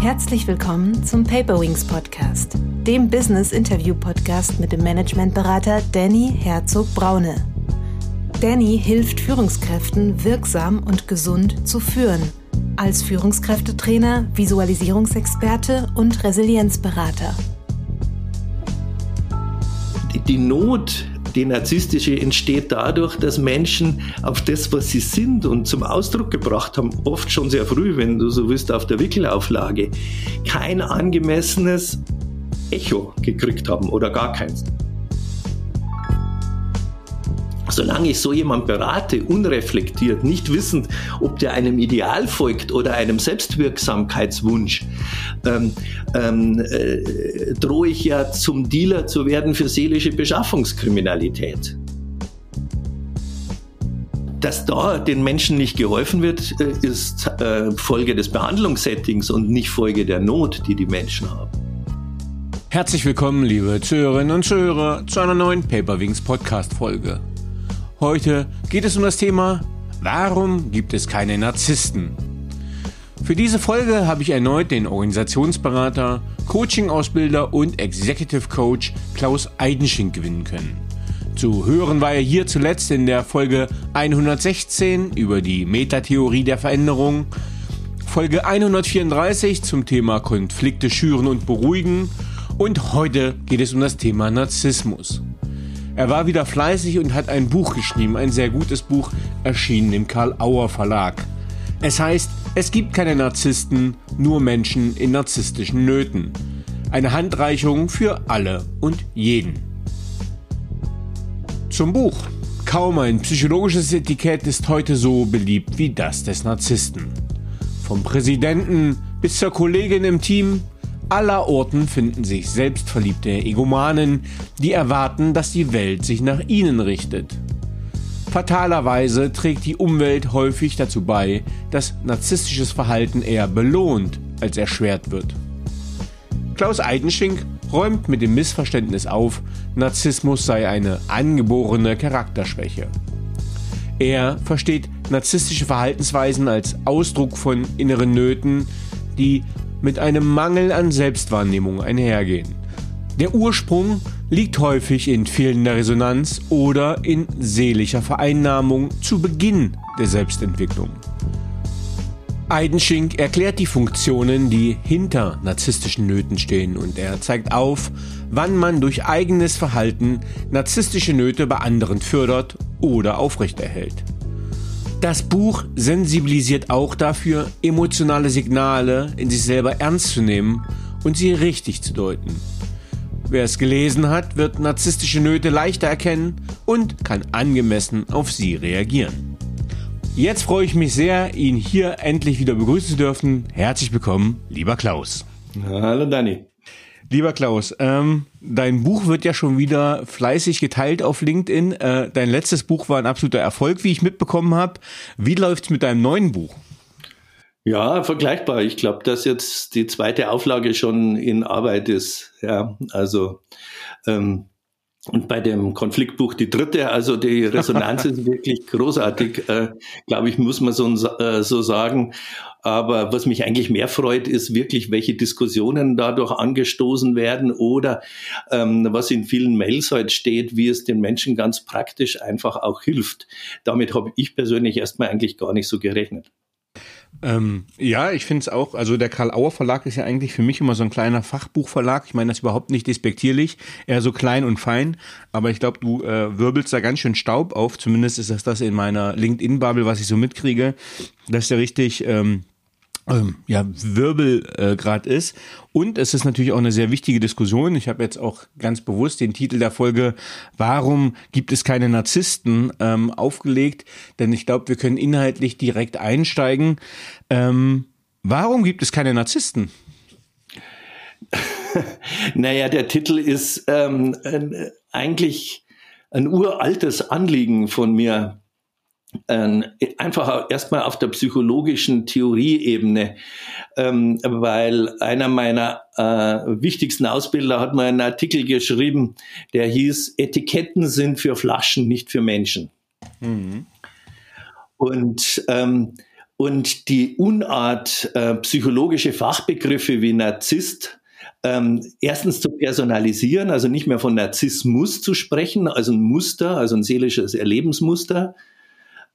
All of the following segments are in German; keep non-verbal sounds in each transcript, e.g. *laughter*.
Herzlich willkommen zum Paperwings Podcast, dem Business Interview Podcast mit dem Managementberater Danny Herzog Braune. Danny hilft Führungskräften wirksam und gesund zu führen, als Führungskräftetrainer, Visualisierungsexperte und Resilienzberater. Die, Not die narzisstische entsteht dadurch, dass Menschen auf das, was sie sind und zum Ausdruck gebracht haben, oft schon sehr früh, wenn du so willst, auf der Wickelauflage, kein angemessenes Echo gekriegt haben oder gar keins solange ich so jemand berate, unreflektiert, nicht wissend, ob der einem Ideal folgt oder einem Selbstwirksamkeitswunsch, ähm, ähm, äh, drohe ich ja zum Dealer zu werden für seelische Beschaffungskriminalität. Dass da den Menschen nicht geholfen wird, äh, ist äh, Folge des Behandlungssettings und nicht Folge der Not, die die Menschen haben. Herzlich willkommen, liebe Zuhörerinnen und Zuhörer, zu einer neuen Paperwings Podcast Folge. Heute geht es um das Thema, warum gibt es keine Narzissten? Für diese Folge habe ich erneut den Organisationsberater, Coaching-Ausbilder und Executive Coach Klaus Eidenschink gewinnen können. Zu hören war er hier zuletzt in der Folge 116 über die Metatheorie der Veränderung, Folge 134 zum Thema Konflikte schüren und beruhigen und heute geht es um das Thema Narzissmus. Er war wieder fleißig und hat ein Buch geschrieben, ein sehr gutes Buch, erschienen im Karl Auer Verlag. Es heißt, es gibt keine Narzissten, nur Menschen in narzisstischen Nöten. Eine Handreichung für alle und jeden. Zum Buch. Kaum ein psychologisches Etikett ist heute so beliebt wie das des Narzissten. Vom Präsidenten bis zur Kollegin im Team, aller Orten finden sich selbstverliebte Egomanen, die erwarten, dass die Welt sich nach ihnen richtet. Fatalerweise trägt die Umwelt häufig dazu bei, dass narzisstisches Verhalten eher belohnt als erschwert wird. Klaus Eidenschink räumt mit dem Missverständnis auf, Narzissmus sei eine angeborene Charakterschwäche. Er versteht narzisstische Verhaltensweisen als Ausdruck von inneren Nöten, die mit einem Mangel an Selbstwahrnehmung einhergehen. Der Ursprung liegt häufig in fehlender Resonanz oder in seelischer Vereinnahmung zu Beginn der Selbstentwicklung. Eidenschink erklärt die Funktionen, die hinter narzisstischen Nöten stehen und er zeigt auf, wann man durch eigenes Verhalten narzisstische Nöte bei anderen fördert oder aufrechterhält. Das Buch sensibilisiert auch dafür, emotionale Signale in sich selber ernst zu nehmen und sie richtig zu deuten. Wer es gelesen hat, wird narzisstische Nöte leichter erkennen und kann angemessen auf sie reagieren. Jetzt freue ich mich sehr, ihn hier endlich wieder begrüßen zu dürfen. Herzlich willkommen, lieber Klaus. Hallo Danny. Lieber Klaus, ähm, dein Buch wird ja schon wieder fleißig geteilt auf LinkedIn. Äh, dein letztes Buch war ein absoluter Erfolg, wie ich mitbekommen habe. Wie läuft's mit deinem neuen Buch? Ja, vergleichbar. Ich glaube, dass jetzt die zweite Auflage schon in Arbeit ist. Ja, also ähm, und bei dem Konfliktbuch die dritte, also die Resonanz ist wirklich großartig, äh, glaube ich, muss man so, äh, so sagen. Aber was mich eigentlich mehr freut, ist wirklich, welche Diskussionen dadurch angestoßen werden oder ähm, was in vielen Mails heute steht, wie es den Menschen ganz praktisch einfach auch hilft. Damit habe ich persönlich erstmal eigentlich gar nicht so gerechnet. Ähm, ja, ich finde es auch. Also der Karl Auer Verlag ist ja eigentlich für mich immer so ein kleiner Fachbuchverlag. Ich meine das überhaupt nicht despektierlich, eher so klein und fein. Aber ich glaube, du äh, wirbelst da ganz schön Staub auf. Zumindest ist das das in meiner LinkedIn-Bubble, was ich so mitkriege. Das ist ja richtig ähm, ähm, ja, Wirbel äh, gerade ist. Und es ist natürlich auch eine sehr wichtige Diskussion. Ich habe jetzt auch ganz bewusst den Titel der Folge Warum gibt es keine Narzissten ähm, aufgelegt, denn ich glaube, wir können inhaltlich direkt einsteigen. Ähm, warum gibt es keine Narzissten? *laughs* naja, der Titel ist ähm, äh, eigentlich ein uraltes Anliegen von mir einfach erstmal auf der psychologischen Theorieebene, ähm, weil einer meiner äh, wichtigsten Ausbilder hat mal einen Artikel geschrieben, der hieß, Etiketten sind für Flaschen, nicht für Menschen. Mhm. Und, ähm, und die Unart, äh, psychologische Fachbegriffe wie Narzisst ähm, erstens zu personalisieren, also nicht mehr von Narzissmus zu sprechen, also ein Muster, also ein seelisches Erlebensmuster,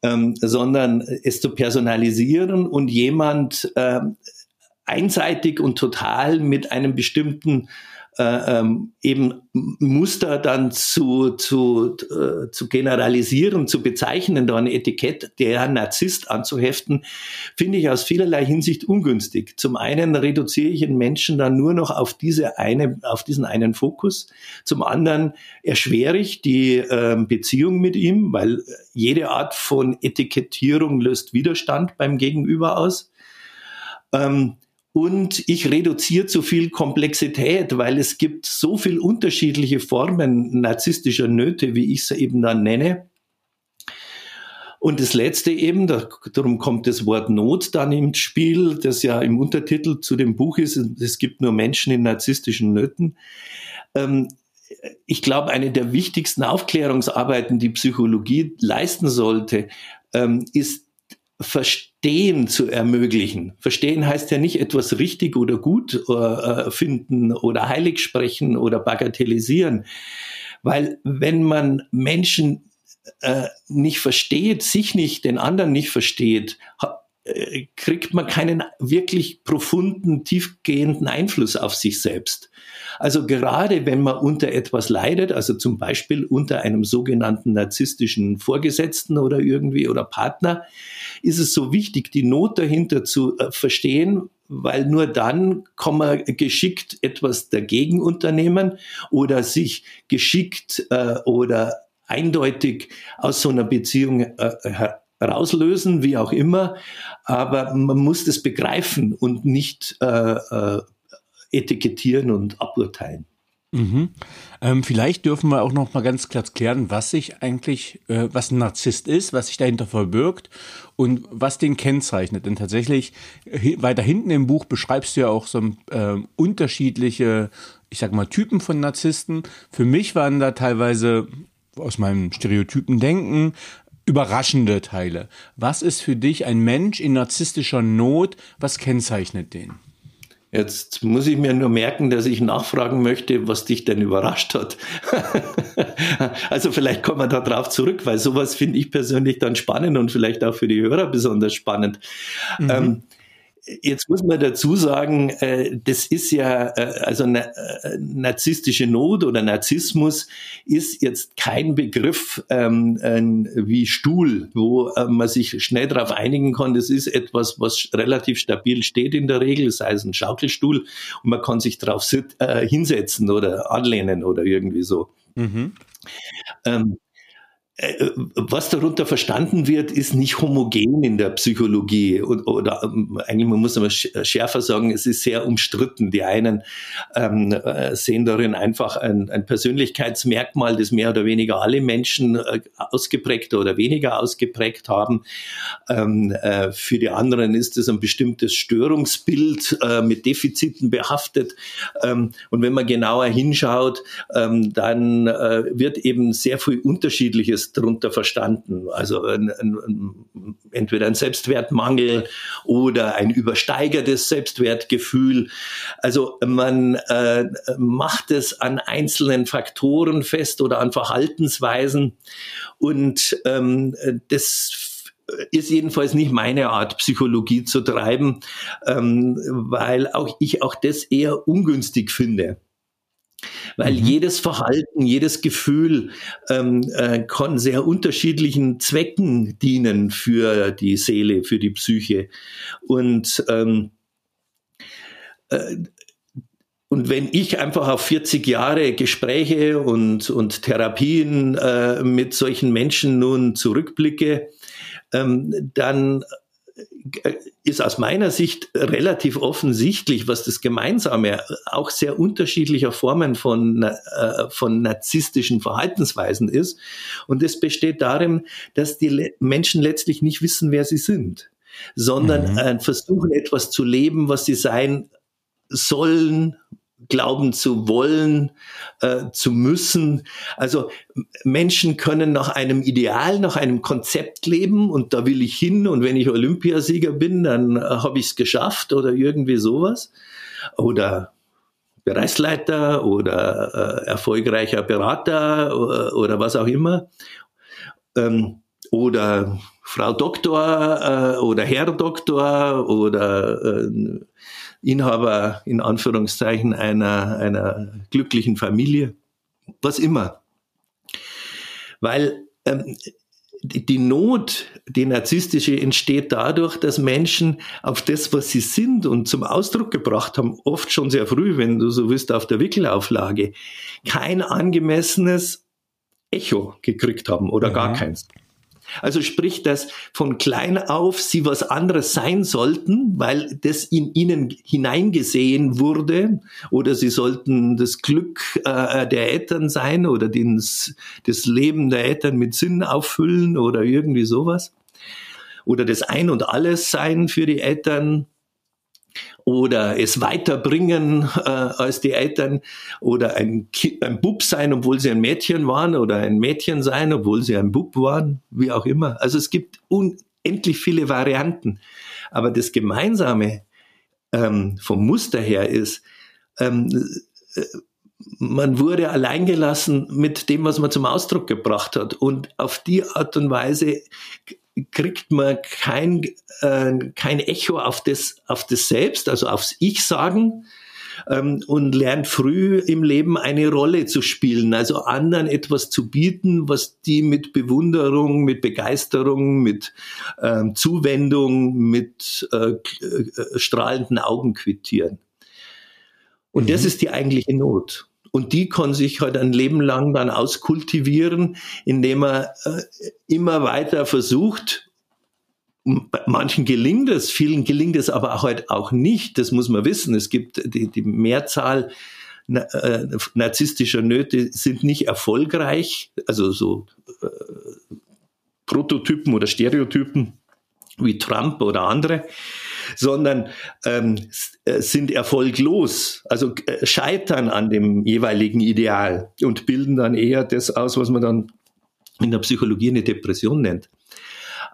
ähm, sondern es zu personalisieren und jemand äh, einseitig und total mit einem bestimmten äh, ähm, eben Muster dann zu, zu, äh, zu generalisieren, zu bezeichnen, da ein Etikett der Narzisst anzuheften, finde ich aus vielerlei Hinsicht ungünstig. Zum einen reduziere ich einen Menschen dann nur noch auf diese eine, auf diesen einen Fokus. Zum anderen erschwere ich die äh, Beziehung mit ihm, weil jede Art von Etikettierung löst Widerstand beim Gegenüber aus. Ähm, und ich reduziere zu viel Komplexität, weil es gibt so viel unterschiedliche Formen narzisstischer Nöte, wie ich sie eben dann nenne. Und das letzte eben, darum kommt das Wort Not dann ins Spiel, das ja im Untertitel zu dem Buch ist, es gibt nur Menschen in narzisstischen Nöten. Ähm, ich glaube, eine der wichtigsten Aufklärungsarbeiten, die Psychologie leisten sollte, ähm, ist Verstehen zu ermöglichen. Verstehen heißt ja nicht etwas richtig oder gut äh, finden oder heilig sprechen oder bagatellisieren. Weil wenn man Menschen äh, nicht versteht, sich nicht, den anderen nicht versteht, äh, kriegt man keinen wirklich profunden, tiefgehenden Einfluss auf sich selbst. Also gerade wenn man unter etwas leidet, also zum Beispiel unter einem sogenannten narzisstischen Vorgesetzten oder irgendwie oder Partner, ist es so wichtig, die Not dahinter zu äh, verstehen, weil nur dann kann man geschickt etwas dagegen unternehmen oder sich geschickt äh, oder eindeutig aus so einer Beziehung äh, rauslösen, wie auch immer. Aber man muss das begreifen und nicht äh, äh, etikettieren und aburteilen. Mhm. Ähm, vielleicht dürfen wir auch noch mal ganz klar klären, was sich eigentlich, äh, was ein Narzisst ist, was sich dahinter verbirgt und was den kennzeichnet. Denn tatsächlich weiter hinten im Buch beschreibst du ja auch so äh, unterschiedliche, ich sag mal Typen von Narzissten. Für mich waren da teilweise aus meinem Stereotypen Denken überraschende Teile. Was ist für dich ein Mensch in narzisstischer Not? Was kennzeichnet den? Jetzt muss ich mir nur merken, dass ich nachfragen möchte, was dich denn überrascht hat. *laughs* also vielleicht kommen wir da drauf zurück, weil sowas finde ich persönlich dann spannend und vielleicht auch für die Hörer besonders spannend. Mhm. Ähm, Jetzt muss man dazu sagen, äh, das ist ja, äh, also äh, narzisstische Not oder Narzissmus ist jetzt kein Begriff ähm, äh, wie Stuhl, wo man sich schnell darauf einigen kann. Das ist etwas, was relativ stabil steht in der Regel, sei es ein Schaukelstuhl und man kann sich darauf äh, hinsetzen oder anlehnen oder irgendwie so. Mhm. Ähm, äh, was darunter verstanden wird, ist nicht homogen in der Psychologie oder, oder ähm, eigentlich man muss aber schärfer sagen, es ist sehr umstritten. Die einen ähm, äh, sehen darin einfach ein, ein, Persönlichkeitsmerkmal, das mehr oder weniger alle Menschen äh, ausgeprägt oder weniger ausgeprägt haben. Ähm, äh, für die anderen ist es ein bestimmtes Störungsbild äh, mit Defiziten behaftet. Ähm, und wenn man genauer hinschaut, ähm, dann äh, wird eben sehr viel Unterschiedliches darunter verstanden. Also ein, ein, entweder ein Selbstwertmangel oder ein übersteigertes Selbstwertgefühl. Also man äh, macht es an einzelnen Faktoren fest oder an Verhaltensweisen und ähm, das ist jedenfalls nicht meine Art, Psychologie zu treiben, ähm, weil auch ich auch das eher ungünstig finde. Weil mhm. jedes Verhalten, jedes Gefühl ähm, äh, kann sehr unterschiedlichen Zwecken dienen für die Seele, für die Psyche. Und ähm, äh, und wenn ich einfach auf 40 Jahre Gespräche und, und Therapien äh, mit solchen Menschen nun zurückblicke, ähm, dann ist aus meiner Sicht relativ offensichtlich, was das Gemeinsame auch sehr unterschiedlicher Formen von, äh, von narzisstischen Verhaltensweisen ist. Und es besteht darin, dass die Le Menschen letztlich nicht wissen, wer sie sind, sondern mhm. äh, versuchen etwas zu leben, was sie sein sollen glauben zu wollen, äh, zu müssen. Also Menschen können nach einem Ideal, nach einem Konzept leben und da will ich hin und wenn ich Olympiasieger bin, dann äh, habe ich es geschafft oder irgendwie sowas. Oder Bereichsleiter oder äh, erfolgreicher Berater oder, äh, oder, was auch immer. Ähm, oder Frau Doktor äh, oder Herr Doktor oder äh, Inhaber in Anführungszeichen einer, einer glücklichen Familie, was immer. Weil ähm, die Not, die narzisstische, entsteht dadurch, dass Menschen auf das, was sie sind und zum Ausdruck gebracht haben, oft schon sehr früh, wenn du so willst, auf der Wickelauflage, kein angemessenes Echo gekriegt haben oder mhm. gar keins. Also sprich, dass von klein auf sie was anderes sein sollten, weil das in ihnen hineingesehen wurde, oder sie sollten das Glück äh, der Eltern sein oder das, das Leben der Eltern mit Sinn auffüllen oder irgendwie sowas. Oder das Ein und Alles sein für die Eltern oder es weiterbringen äh, als die Eltern oder ein, ein Bub sein, obwohl sie ein Mädchen waren oder ein Mädchen sein, obwohl sie ein Bub waren, wie auch immer. Also es gibt unendlich viele Varianten. Aber das Gemeinsame ähm, vom Muster her ist, ähm, äh, man wurde alleingelassen mit dem, was man zum Ausdruck gebracht hat. Und auf die Art und Weise kriegt man kein, äh, kein Echo auf das, auf das Selbst, also aufs Ich sagen ähm, und lernt früh im Leben eine Rolle zu spielen, also anderen etwas zu bieten, was die mit Bewunderung, mit Begeisterung, mit ähm, Zuwendung, mit äh, äh, strahlenden Augen quittieren. Und mhm. das ist die eigentliche Not. Und die kann sich halt ein Leben lang dann auskultivieren, indem er äh, immer weiter versucht, manchen gelingt es, vielen gelingt es aber auch halt auch nicht. Das muss man wissen. Es gibt die, die Mehrzahl äh, narzisstischer Nöte sind nicht erfolgreich, also so äh, Prototypen oder Stereotypen wie Trump oder andere sondern ähm, äh, sind erfolglos, also äh, scheitern an dem jeweiligen Ideal und bilden dann eher das aus, was man dann in der Psychologie eine Depression nennt.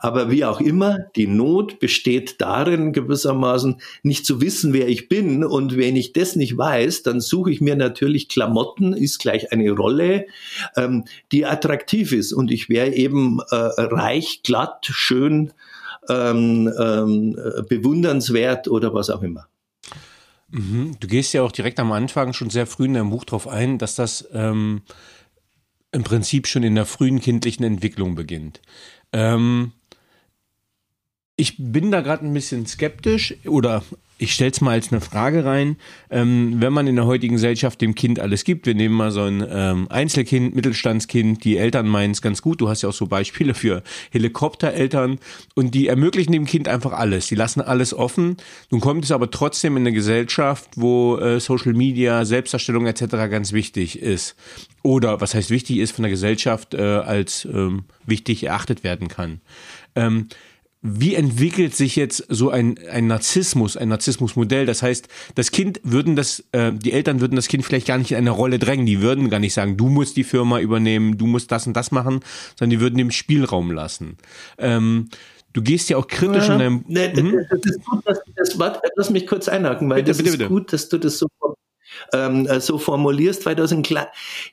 Aber wie auch immer, die Not besteht darin, gewissermaßen nicht zu wissen, wer ich bin. Und wenn ich das nicht weiß, dann suche ich mir natürlich Klamotten, ist gleich eine Rolle, ähm, die attraktiv ist. Und ich wäre eben äh, reich, glatt, schön, ähm, ähm, bewundernswert oder was auch immer. Mhm. Du gehst ja auch direkt am Anfang schon sehr früh in deinem Buch darauf ein, dass das ähm, im Prinzip schon in der frühen kindlichen Entwicklung beginnt. Ähm, ich bin da gerade ein bisschen skeptisch oder ich stelle es mal als eine Frage rein. Ähm, wenn man in der heutigen Gesellschaft dem Kind alles gibt, wir nehmen mal so ein ähm, Einzelkind, Mittelstandskind, die Eltern meinen es ganz gut. Du hast ja auch so Beispiele für Helikoptereltern und die ermöglichen dem Kind einfach alles. Die lassen alles offen. Nun kommt es aber trotzdem in eine Gesellschaft, wo äh, Social Media, Selbstdarstellung etc. ganz wichtig ist. Oder was heißt wichtig ist von der Gesellschaft äh, als ähm, wichtig erachtet werden kann. Ähm, wie entwickelt sich jetzt so ein, ein Narzissmus, ein Narzissmusmodell? Das heißt, das Kind würden das, äh, die Eltern würden das Kind vielleicht gar nicht in eine Rolle drängen. Die würden gar nicht sagen, du musst die Firma übernehmen, du musst das und das machen, sondern die würden dem Spielraum lassen. Ähm, du gehst ja auch kritisch ja, in deinem. Ne, hm? das ist gut, dass, das, warte, lass mich kurz einhaken, weil bitte, das bitte, ist bitte. gut, dass du das so ähm, äh, so formulierst, weil da ist ein,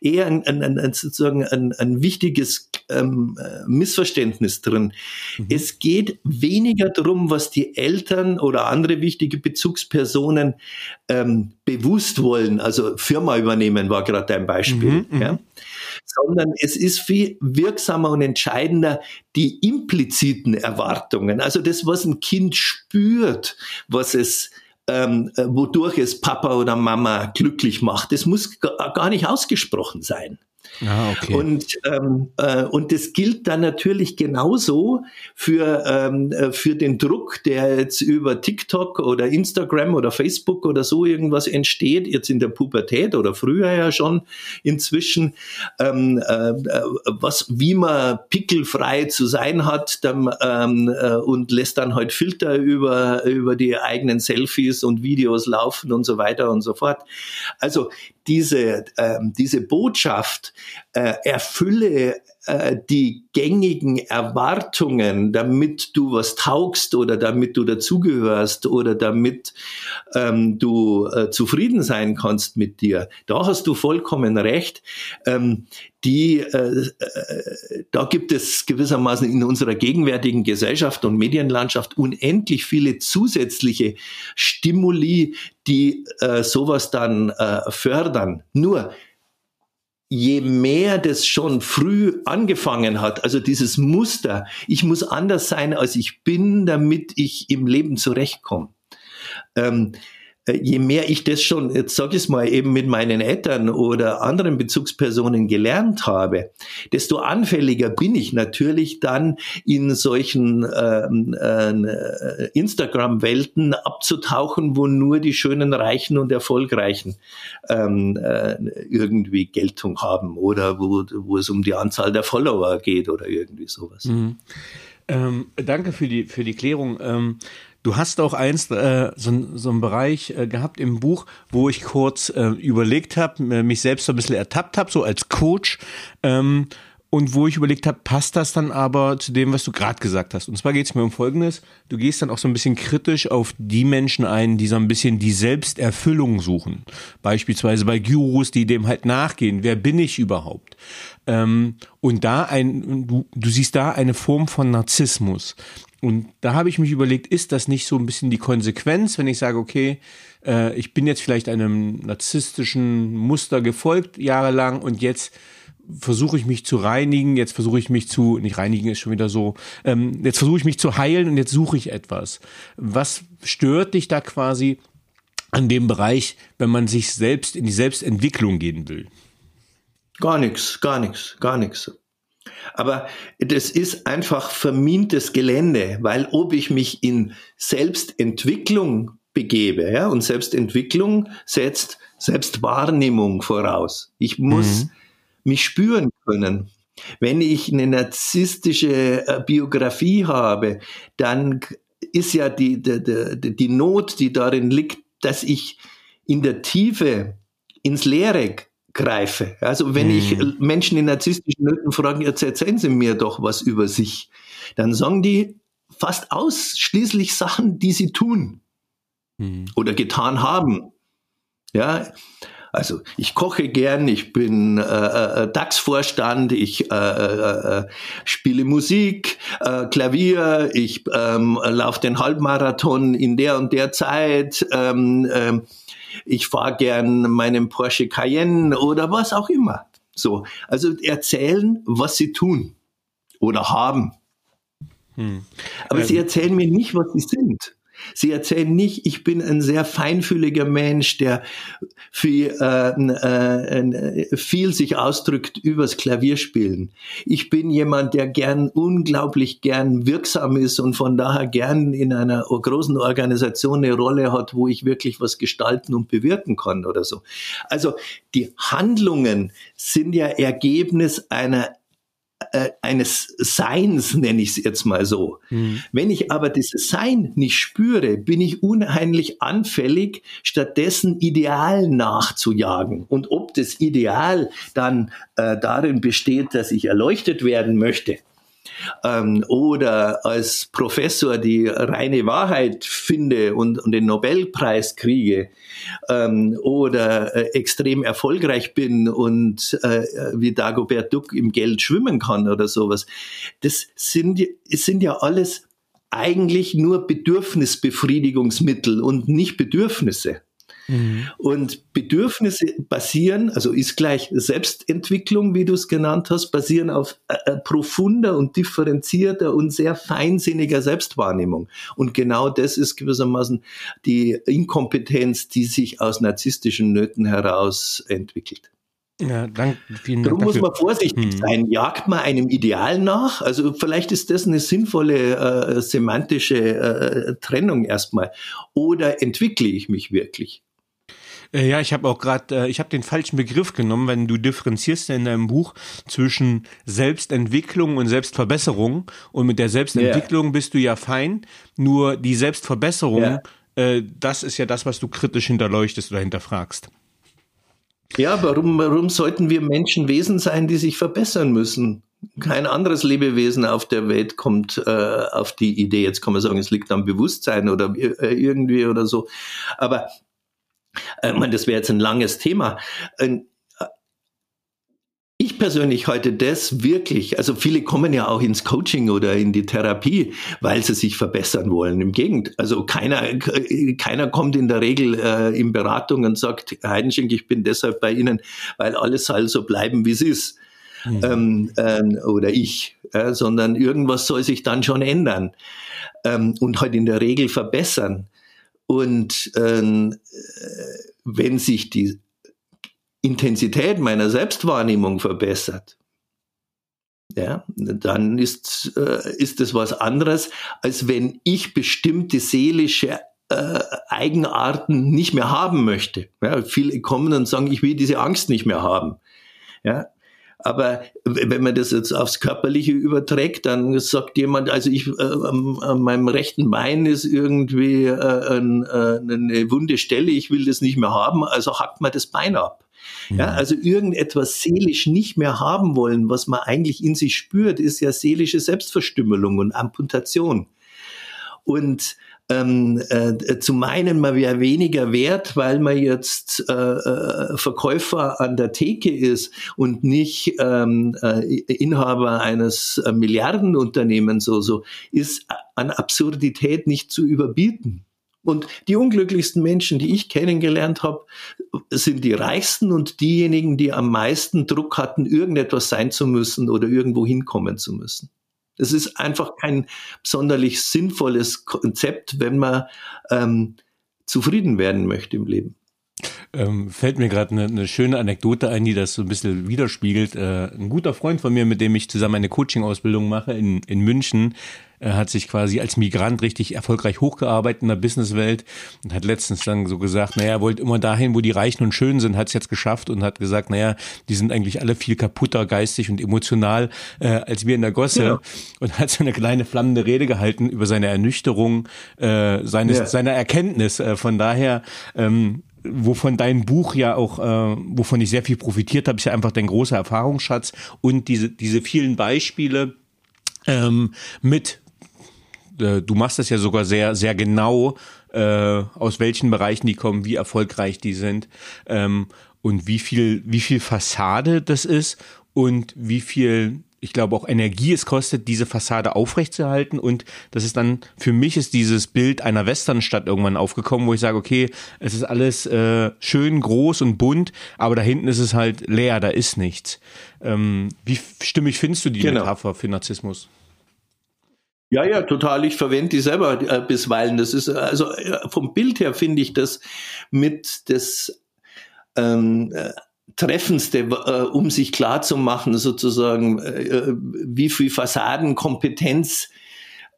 eher ein, ein, ein, sozusagen ein, ein wichtiges ähm, äh, Missverständnis drin. Mhm. Es geht weniger darum, was die Eltern oder andere wichtige Bezugspersonen ähm, bewusst wollen. Also Firma übernehmen war gerade ein Beispiel. Mhm, mhm, ja? sondern es ist viel wirksamer und entscheidender die impliziten Erwartungen. Also das, was ein Kind spürt, was es ähm, äh, wodurch es Papa oder Mama glücklich macht. Das muss gar nicht ausgesprochen sein. Ah, okay. Und, ähm, äh, und das gilt dann natürlich genauso für, ähm, äh, für den Druck, der jetzt über TikTok oder Instagram oder Facebook oder so irgendwas entsteht, jetzt in der Pubertät oder früher ja schon inzwischen, ähm, äh, was, wie man pickelfrei zu sein hat dann, ähm, äh, und lässt dann halt Filter über, über die eigenen Selfies und Videos laufen und so weiter und so fort. Also diese, ähm, diese Botschaft, äh, erfülle äh, die gängigen Erwartungen, damit du was taugst oder damit du dazugehörst oder damit ähm, du äh, zufrieden sein kannst mit dir. Da hast du vollkommen recht. Ähm, die, äh, äh, da gibt es gewissermaßen in unserer gegenwärtigen Gesellschaft und Medienlandschaft unendlich viele zusätzliche Stimuli, die äh, sowas dann äh, fördern. Nur je mehr das schon früh angefangen hat, also dieses Muster, ich muss anders sein, als ich bin, damit ich im Leben zurechtkomme. Ähm, äh, je mehr ich das schon, jetzt sag ich mal, eben mit meinen Eltern oder anderen Bezugspersonen gelernt habe, desto anfälliger bin ich natürlich dann in solchen ähm, äh, Instagram-Welten abzutauchen, wo nur die schönen Reichen und Erfolgreichen ähm, äh, irgendwie Geltung haben oder wo, wo es um die Anzahl der Follower geht oder irgendwie sowas. Mhm. Ähm, danke für die, für die Klärung. Ähm, Du hast auch einst äh, so, so einen Bereich äh, gehabt im Buch, wo ich kurz äh, überlegt habe, mich selbst so ein bisschen ertappt habe, so als Coach. Ähm, und wo ich überlegt habe, passt das dann aber zu dem, was du gerade gesagt hast. Und zwar geht es mir um Folgendes. Du gehst dann auch so ein bisschen kritisch auf die Menschen ein, die so ein bisschen die Selbsterfüllung suchen. Beispielsweise bei Gurus, die dem halt nachgehen. Wer bin ich überhaupt? Ähm, und da ein, du, du siehst da eine Form von Narzissmus. Und da habe ich mich überlegt, ist das nicht so ein bisschen die Konsequenz, wenn ich sage, okay, äh, ich bin jetzt vielleicht einem narzisstischen Muster gefolgt jahrelang und jetzt versuche ich mich zu reinigen, jetzt versuche ich mich zu, nicht reinigen ist schon wieder so, ähm, jetzt versuche ich mich zu heilen und jetzt suche ich etwas. Was stört dich da quasi an dem Bereich, wenn man sich selbst in die Selbstentwicklung gehen will? Gar nichts, gar nichts, gar nichts. Aber das ist einfach vermintes Gelände, weil ob ich mich in Selbstentwicklung begebe, ja, und Selbstentwicklung setzt Selbstwahrnehmung voraus. Ich muss mhm. mich spüren können. Wenn ich eine narzisstische äh, Biografie habe, dann ist ja die, die, die, die Not, die darin liegt, dass ich in der Tiefe ins Leere greife. Also wenn hm. ich Menschen in narzisstischen Nöten frage, jetzt erzählen Sie mir doch was über sich, dann sagen die fast ausschließlich Sachen, die sie tun hm. oder getan haben. Ja, also ich koche gern, ich bin äh, äh, DAX-Vorstand, ich äh, äh, äh, spiele Musik, äh, Klavier, ich ähm, laufe den Halbmarathon in der und der Zeit. Ähm, ähm, ich fahre gern meinen Porsche Cayenne oder was auch immer. So, also erzählen, was sie tun oder haben. Hm. Aber ähm. sie erzählen mir nicht, was sie sind. Sie erzählen nicht, ich bin ein sehr feinfühliger Mensch, der viel, äh, äh, viel sich ausdrückt übers Klavierspielen. Ich bin jemand, der gern, unglaublich gern wirksam ist und von daher gern in einer großen Organisation eine Rolle hat, wo ich wirklich was gestalten und bewirken kann oder so. Also die Handlungen sind ja Ergebnis einer äh, eines Seins, nenne ich es jetzt mal so. Mhm. Wenn ich aber dieses Sein nicht spüre, bin ich unheimlich anfällig, stattdessen Ideal nachzujagen. Und ob das Ideal dann äh, darin besteht, dass ich erleuchtet werden möchte, ähm, oder als Professor die reine Wahrheit finde und, und den Nobelpreis kriege ähm, oder äh, extrem erfolgreich bin und äh, wie Dagobert Duck im Geld schwimmen kann oder sowas. Das sind, sind ja alles eigentlich nur Bedürfnisbefriedigungsmittel und nicht Bedürfnisse. Mhm. Und Bedürfnisse basieren, also ist gleich Selbstentwicklung, wie du es genannt hast, basieren auf äh, äh, profunder und differenzierter und sehr feinsinniger Selbstwahrnehmung. Und genau das ist gewissermaßen die Inkompetenz, die sich aus narzisstischen Nöten heraus entwickelt. Ja, danke. Vielen Dank. Darum muss man vorsichtig hm. sein. Jagt man einem Ideal nach? Also vielleicht ist das eine sinnvolle äh, semantische äh, Trennung erstmal. Oder entwickle ich mich wirklich? Äh, ja, ich habe auch gerade, äh, ich habe den falschen Begriff genommen, wenn du differenzierst in deinem Buch zwischen Selbstentwicklung und Selbstverbesserung. Und mit der Selbstentwicklung yeah. bist du ja fein. Nur die Selbstverbesserung, yeah. äh, das ist ja das, was du kritisch hinterleuchtest oder hinterfragst. Ja, warum, warum sollten wir Menschen Wesen sein, die sich verbessern müssen? Kein anderes Lebewesen auf der Welt kommt äh, auf die Idee, jetzt kann man sagen, es liegt am Bewusstsein oder äh, irgendwie oder so. Aber äh, man, das wäre jetzt ein langes Thema. Äh, ich persönlich halte das wirklich, also viele kommen ja auch ins Coaching oder in die Therapie, weil sie sich verbessern wollen. Im Gegenteil, also keiner, keiner kommt in der Regel äh, in Beratung und sagt, Heidenschenk, ich bin deshalb bei Ihnen, weil alles soll so bleiben, wie es ist. Mhm. Ähm, ähm, oder ich, äh, sondern irgendwas soll sich dann schon ändern ähm, und halt in der Regel verbessern. Und ähm, äh, wenn sich die Intensität meiner Selbstwahrnehmung verbessert, ja, dann ist, äh, ist das was anderes, als wenn ich bestimmte seelische äh, Eigenarten nicht mehr haben möchte. Ja, viele kommen und sagen, ich will diese Angst nicht mehr haben. Ja, aber wenn man das jetzt aufs Körperliche überträgt, dann sagt jemand, also ich, äh, an meinem rechten Bein ist irgendwie äh, ein, äh, eine wunde Stelle, ich will das nicht mehr haben, also hackt man das Bein ab. Ja, mhm. also irgendetwas seelisch nicht mehr haben wollen, was man eigentlich in sich spürt, ist ja seelische Selbstverstümmelung und Amputation. Und ähm, äh, zu meinen, man wäre weniger wert, weil man jetzt äh, äh, Verkäufer an der Theke ist und nicht ähm, äh, Inhaber eines äh, Milliardenunternehmens, so, so ist an Absurdität nicht zu überbieten. Und die unglücklichsten Menschen, die ich kennengelernt habe, sind die reichsten und diejenigen, die am meisten Druck hatten, irgendetwas sein zu müssen oder irgendwo hinkommen zu müssen. Es ist einfach kein sonderlich sinnvolles Konzept, wenn man ähm, zufrieden werden möchte im Leben. Ähm, fällt mir gerade eine, eine schöne Anekdote ein, die das so ein bisschen widerspiegelt. Äh, ein guter Freund von mir, mit dem ich zusammen eine Coaching-Ausbildung mache in, in München, er hat sich quasi als Migrant richtig erfolgreich hochgearbeitet in der Businesswelt und hat letztens dann so gesagt, naja, er wollte immer dahin, wo die Reichen und Schönen sind, hat es jetzt geschafft und hat gesagt, naja, die sind eigentlich alle viel kaputter geistig und emotional äh, als wir in der Gosse ja. und hat so eine kleine flammende Rede gehalten über seine Ernüchterung, äh, seines, ja. seiner Erkenntnis. Äh, von daher ähm, wovon dein Buch ja auch, äh, wovon ich sehr viel profitiert habe, ist ja einfach dein großer Erfahrungsschatz und diese, diese vielen Beispiele ähm, mit äh, du machst das ja sogar sehr, sehr genau, äh, aus welchen Bereichen die kommen, wie erfolgreich die sind ähm, und wie viel, wie viel Fassade das ist und wie viel ich glaube auch Energie es kostet, diese Fassade aufrechtzuerhalten. Und das ist dann, für mich ist dieses Bild einer Westernstadt irgendwann aufgekommen, wo ich sage, okay, es ist alles äh, schön, groß und bunt, aber da hinten ist es halt leer, da ist nichts. Ähm, wie stimmig findest du die genau. Metapher für Narzissmus? Ja, ja, total. Ich verwende die selber äh, bisweilen. Das ist also äh, vom Bild her finde ich das mit das ähm, äh, Treffendste, äh, um sich klar zu machen, sozusagen, äh, wie viel Fassadenkompetenz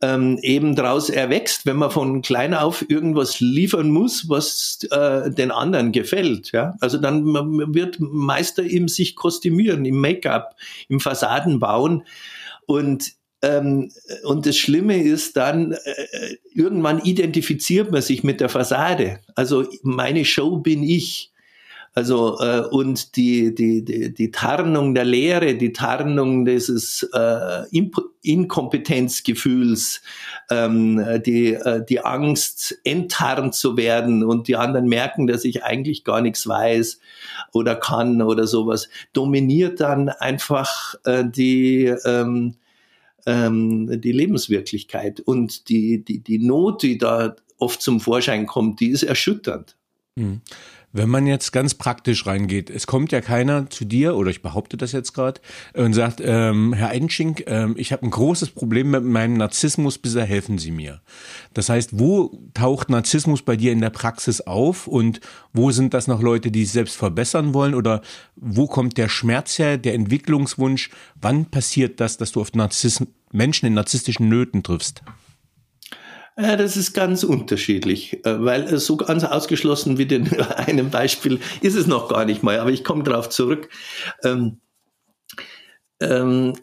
ähm, eben daraus erwächst, wenn man von klein auf irgendwas liefern muss, was äh, den anderen gefällt. Ja? Also dann man wird Meister im sich kostümieren, im Make-up, im Fassadenbauen. Und ähm, und das Schlimme ist dann, äh, irgendwann identifiziert man sich mit der Fassade. Also meine Show bin ich. Also äh, und die, die, die, die Tarnung der Lehre, die Tarnung dieses äh, Inkompetenzgefühls, ähm, die, äh, die Angst, enttarnt zu werden und die anderen merken, dass ich eigentlich gar nichts weiß oder kann oder sowas, dominiert dann einfach äh, die ähm, ähm, die Lebenswirklichkeit. Und die, die, die Not, die da oft zum Vorschein kommt, die ist erschütternd. Mhm. Wenn man jetzt ganz praktisch reingeht, es kommt ja keiner zu dir, oder ich behaupte das jetzt gerade, und sagt, ähm, Herr Eidenschink, ähm, ich habe ein großes Problem mit meinem Narzissmus, bitte helfen Sie mir. Das heißt, wo taucht Narzissmus bei dir in der Praxis auf und wo sind das noch Leute, die sich selbst verbessern wollen oder wo kommt der Schmerz her, der Entwicklungswunsch? Wann passiert das, dass du auf Narzissten, Menschen in narzisstischen Nöten triffst? Ja, das ist ganz unterschiedlich, äh, weil so ganz ausgeschlossen wie in *laughs* einem Beispiel ist es noch gar nicht mal, aber ich komme darauf zurück. Ähm, ähm,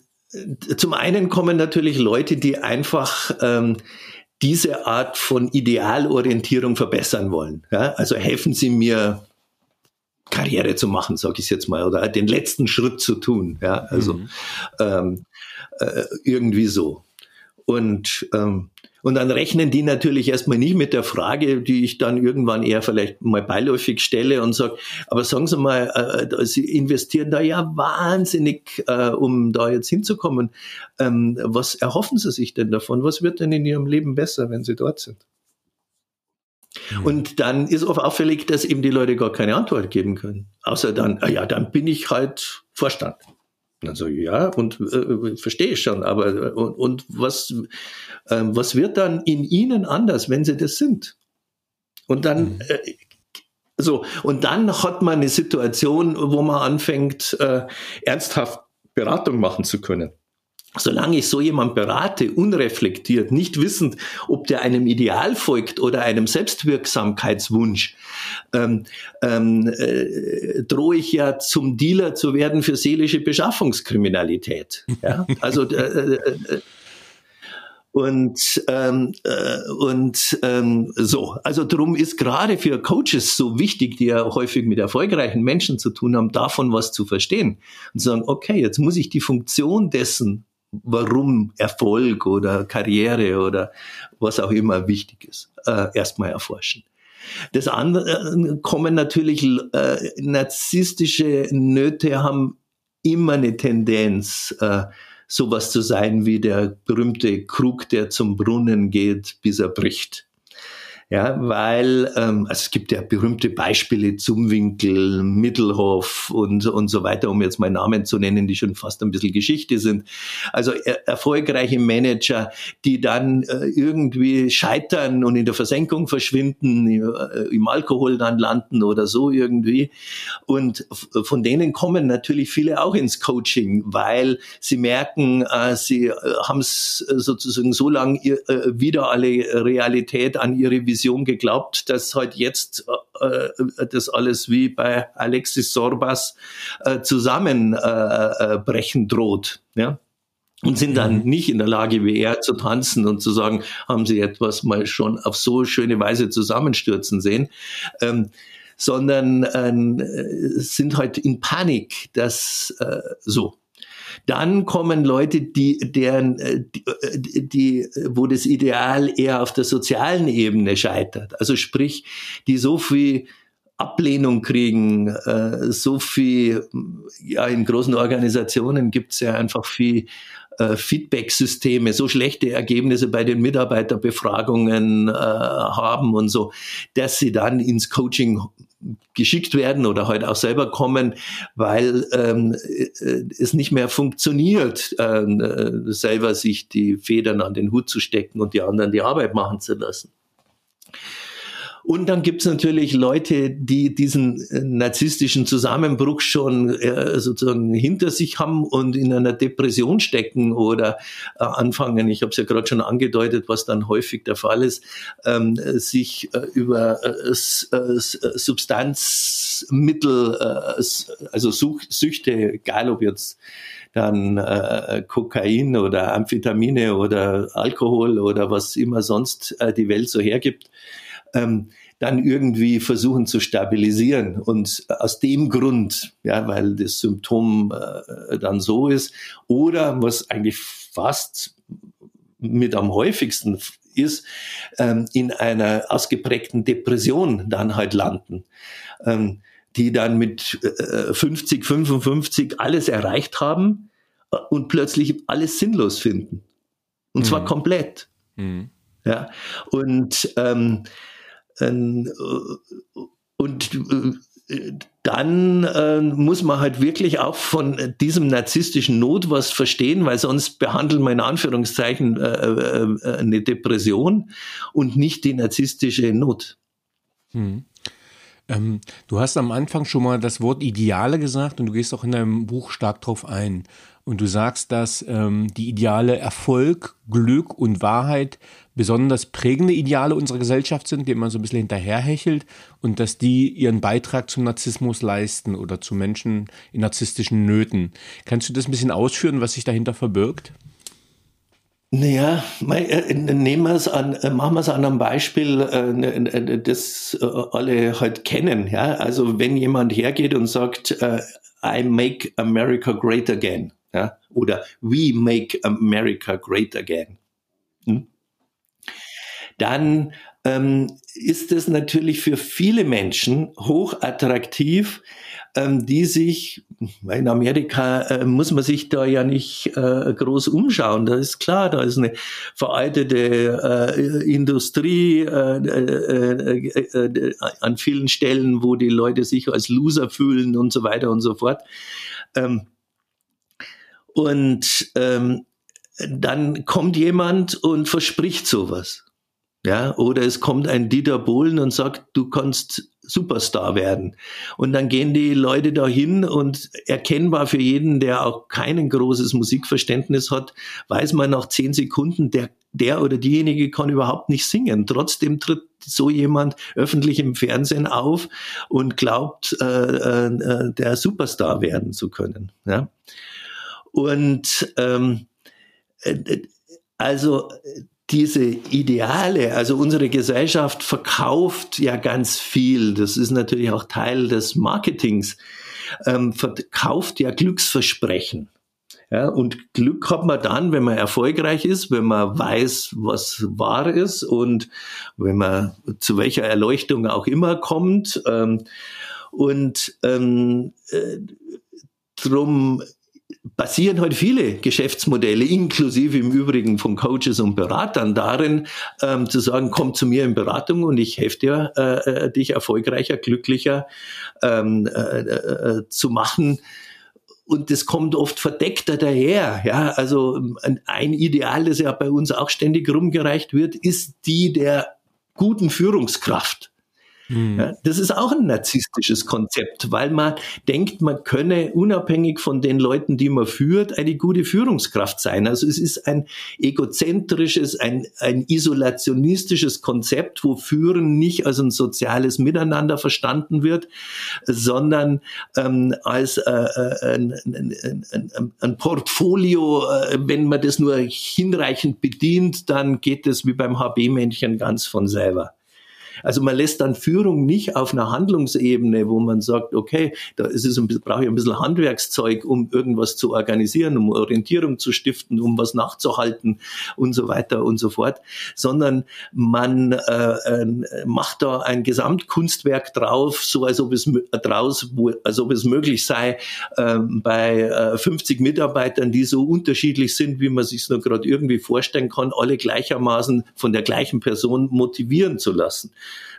zum einen kommen natürlich Leute, die einfach ähm, diese Art von Idealorientierung verbessern wollen. Ja? Also helfen Sie mir, Karriere zu machen, sage ich jetzt mal, oder den letzten Schritt zu tun. Ja? Also mhm. ähm, äh, irgendwie so. Und ähm, und dann rechnen die natürlich erstmal nicht mit der Frage, die ich dann irgendwann eher vielleicht mal beiläufig stelle und sage, aber sagen Sie mal, äh, Sie investieren da ja wahnsinnig, äh, um da jetzt hinzukommen. Ähm, was erhoffen Sie sich denn davon? Was wird denn in Ihrem Leben besser, wenn Sie dort sind? Mhm. Und dann ist oft auffällig, dass eben die Leute gar keine Antwort geben können. Außer dann, ah ja, dann bin ich halt Vorstand. Und dann so, ja, und äh, verstehe ich schon, aber und, und was, äh, was wird dann in ihnen anders, wenn sie das sind? Und dann, mhm. äh, so, und dann hat man eine Situation, wo man anfängt, äh, ernsthaft Beratung machen zu können solange ich so jemand berate, unreflektiert, nicht wissend, ob der einem Ideal folgt oder einem Selbstwirksamkeitswunsch, ähm, ähm, äh, drohe ich ja zum Dealer zu werden für seelische Beschaffungskriminalität. Ja? Also äh, äh, äh und ähm, äh, und ähm, so, also darum ist gerade für Coaches so wichtig, die ja häufig mit erfolgreichen Menschen zu tun haben, davon was zu verstehen und zu sagen, okay, jetzt muss ich die Funktion dessen warum Erfolg oder Karriere oder was auch immer wichtig ist, äh, erstmal erforschen. Das andere äh, kommen natürlich äh, narzisstische Nöte haben immer eine Tendenz, äh, sowas zu sein wie der berühmte Krug, der zum Brunnen geht, bis er bricht. Ja, weil ähm, also es gibt ja berühmte Beispiele, Zumwinkel, Mittelhoff und, und so weiter, um jetzt mal Namen zu nennen, die schon fast ein bisschen Geschichte sind. Also er, erfolgreiche Manager, die dann äh, irgendwie scheitern und in der Versenkung verschwinden, äh, im Alkohol dann landen oder so irgendwie. Und von denen kommen natürlich viele auch ins Coaching, weil sie merken, äh, sie äh, haben es sozusagen so lange äh, wieder alle Realität an ihre Vision Vision geglaubt, dass halt jetzt äh, äh, das alles wie bei Alexis Sorbas äh, zusammenbrechen äh, droht. Ja? und sind dann mhm. nicht in der Lage, wie er zu tanzen und zu sagen, haben sie etwas mal schon auf so schöne Weise zusammenstürzen sehen, ähm, sondern äh, sind halt in Panik, dass äh, so. Dann kommen Leute, die, deren, äh, die, äh, die, wo das Ideal eher auf der sozialen Ebene scheitert. Also sprich, die so viel Ablehnung kriegen, äh, so viel, ja, in großen Organisationen gibt es ja einfach viel Feedback-Systeme, so schlechte Ergebnisse bei den Mitarbeiterbefragungen äh, haben und so, dass sie dann ins Coaching geschickt werden oder heute auch selber kommen, weil ähm, äh, es nicht mehr funktioniert, ähm, äh, selber sich die Federn an den Hut zu stecken und die anderen die Arbeit machen zu lassen. Und dann gibt's natürlich Leute, die diesen äh, narzisstischen Zusammenbruch schon äh, sozusagen hinter sich haben und in einer Depression stecken oder äh, anfangen, ich habe es ja gerade schon angedeutet, was dann häufig der Fall ist, ähm, sich äh, über äh, äh, Substanzmittel, also Such Süchte, egal ob jetzt dann äh, Kokain oder Amphetamine oder Alkohol oder was immer sonst äh, die Welt so hergibt, ähm, dann irgendwie versuchen zu stabilisieren. Und aus dem Grund, ja, weil das Symptom äh, dann so ist, oder was eigentlich fast mit am häufigsten ist, ähm, in einer ausgeprägten Depression dann halt landen. Ähm, die dann mit äh, 50, 55 alles erreicht haben äh, und plötzlich alles sinnlos finden. Und mhm. zwar komplett. Mhm. Ja. Und ähm, und und äh, dann äh, muss man halt wirklich auch von diesem narzisstischen Not was verstehen, weil sonst behandelt man in Anführungszeichen äh, äh, äh, eine Depression und nicht die narzisstische Not. Hm. Ähm, du hast am Anfang schon mal das Wort Ideale gesagt und du gehst auch in deinem Buch stark drauf ein. Und du sagst, dass ähm, die Ideale Erfolg, Glück und Wahrheit besonders prägende Ideale unserer Gesellschaft sind, denen man so ein bisschen hinterherhechelt und dass die ihren Beitrag zum Narzissmus leisten oder zu Menschen in narzisstischen Nöten. Kannst du das ein bisschen ausführen, was sich dahinter verbirgt? Naja, äh, nehmen wir es an, äh, machen wir es an einem Beispiel, äh, das alle halt kennen. Ja, also wenn jemand hergeht und sagt, I make America great again, ja, oder We make America great again, hm? dann ähm, ist es natürlich für viele Menschen hochattraktiv, ähm, die sich, in Amerika äh, muss man sich da ja nicht äh, groß umschauen, da ist klar, da ist eine veraltete äh, Industrie an vielen Stellen, wo die Leute sich als Loser fühlen und so weiter und so fort. Ähm, und ähm, dann kommt jemand und verspricht sowas. Ja, oder es kommt ein Dieter Bohlen und sagt, du kannst Superstar werden. Und dann gehen die Leute dahin und erkennbar für jeden, der auch kein großes Musikverständnis hat, weiß man nach zehn Sekunden, der, der oder diejenige kann überhaupt nicht singen. Trotzdem tritt so jemand öffentlich im Fernsehen auf und glaubt, äh, äh, der Superstar werden zu können. Ja? Und ähm, äh, also diese Ideale, also unsere Gesellschaft verkauft ja ganz viel, das ist natürlich auch Teil des Marketings, ähm, verkauft ja Glücksversprechen. Ja, und Glück hat man dann, wenn man erfolgreich ist, wenn man weiß, was wahr ist und wenn man zu welcher Erleuchtung auch immer kommt. Ähm, und ähm, äh, drum basieren heute viele Geschäftsmodelle, inklusive im Übrigen von Coaches und Beratern, darin ähm, zu sagen, komm zu mir in Beratung und ich helfe dir, äh, äh, dich erfolgreicher, glücklicher ähm, äh, äh, zu machen. Und das kommt oft verdeckter daher. Ja, also ein, ein Ideal, das ja bei uns auch ständig rumgereicht wird, ist die der guten Führungskraft. Mhm. Ja, das ist auch ein narzisstisches Konzept, weil man denkt, man könne unabhängig von den Leuten, die man führt, eine gute Führungskraft sein. Also es ist ein egozentrisches, ein, ein isolationistisches Konzept, wo Führen nicht als ein soziales Miteinander verstanden wird, sondern ähm, als äh, äh ein, ein, ein, Portfolio, äh, wenn man das nur hinreichend bedient, dann geht es wie beim HB-Männchen ganz von selber. Also man lässt dann Führung nicht auf einer Handlungsebene, wo man sagt, okay, da ist es ein, brauche ich ein bisschen Handwerkszeug, um irgendwas zu organisieren, um Orientierung zu stiften, um was nachzuhalten und so weiter und so fort, sondern man äh, äh, macht da ein Gesamtkunstwerk drauf, so als ob es draus, wo, als ob es möglich sei, äh, bei äh, 50 Mitarbeitern, die so unterschiedlich sind, wie man sich nur gerade irgendwie vorstellen kann, alle gleichermaßen von der gleichen Person motivieren zu lassen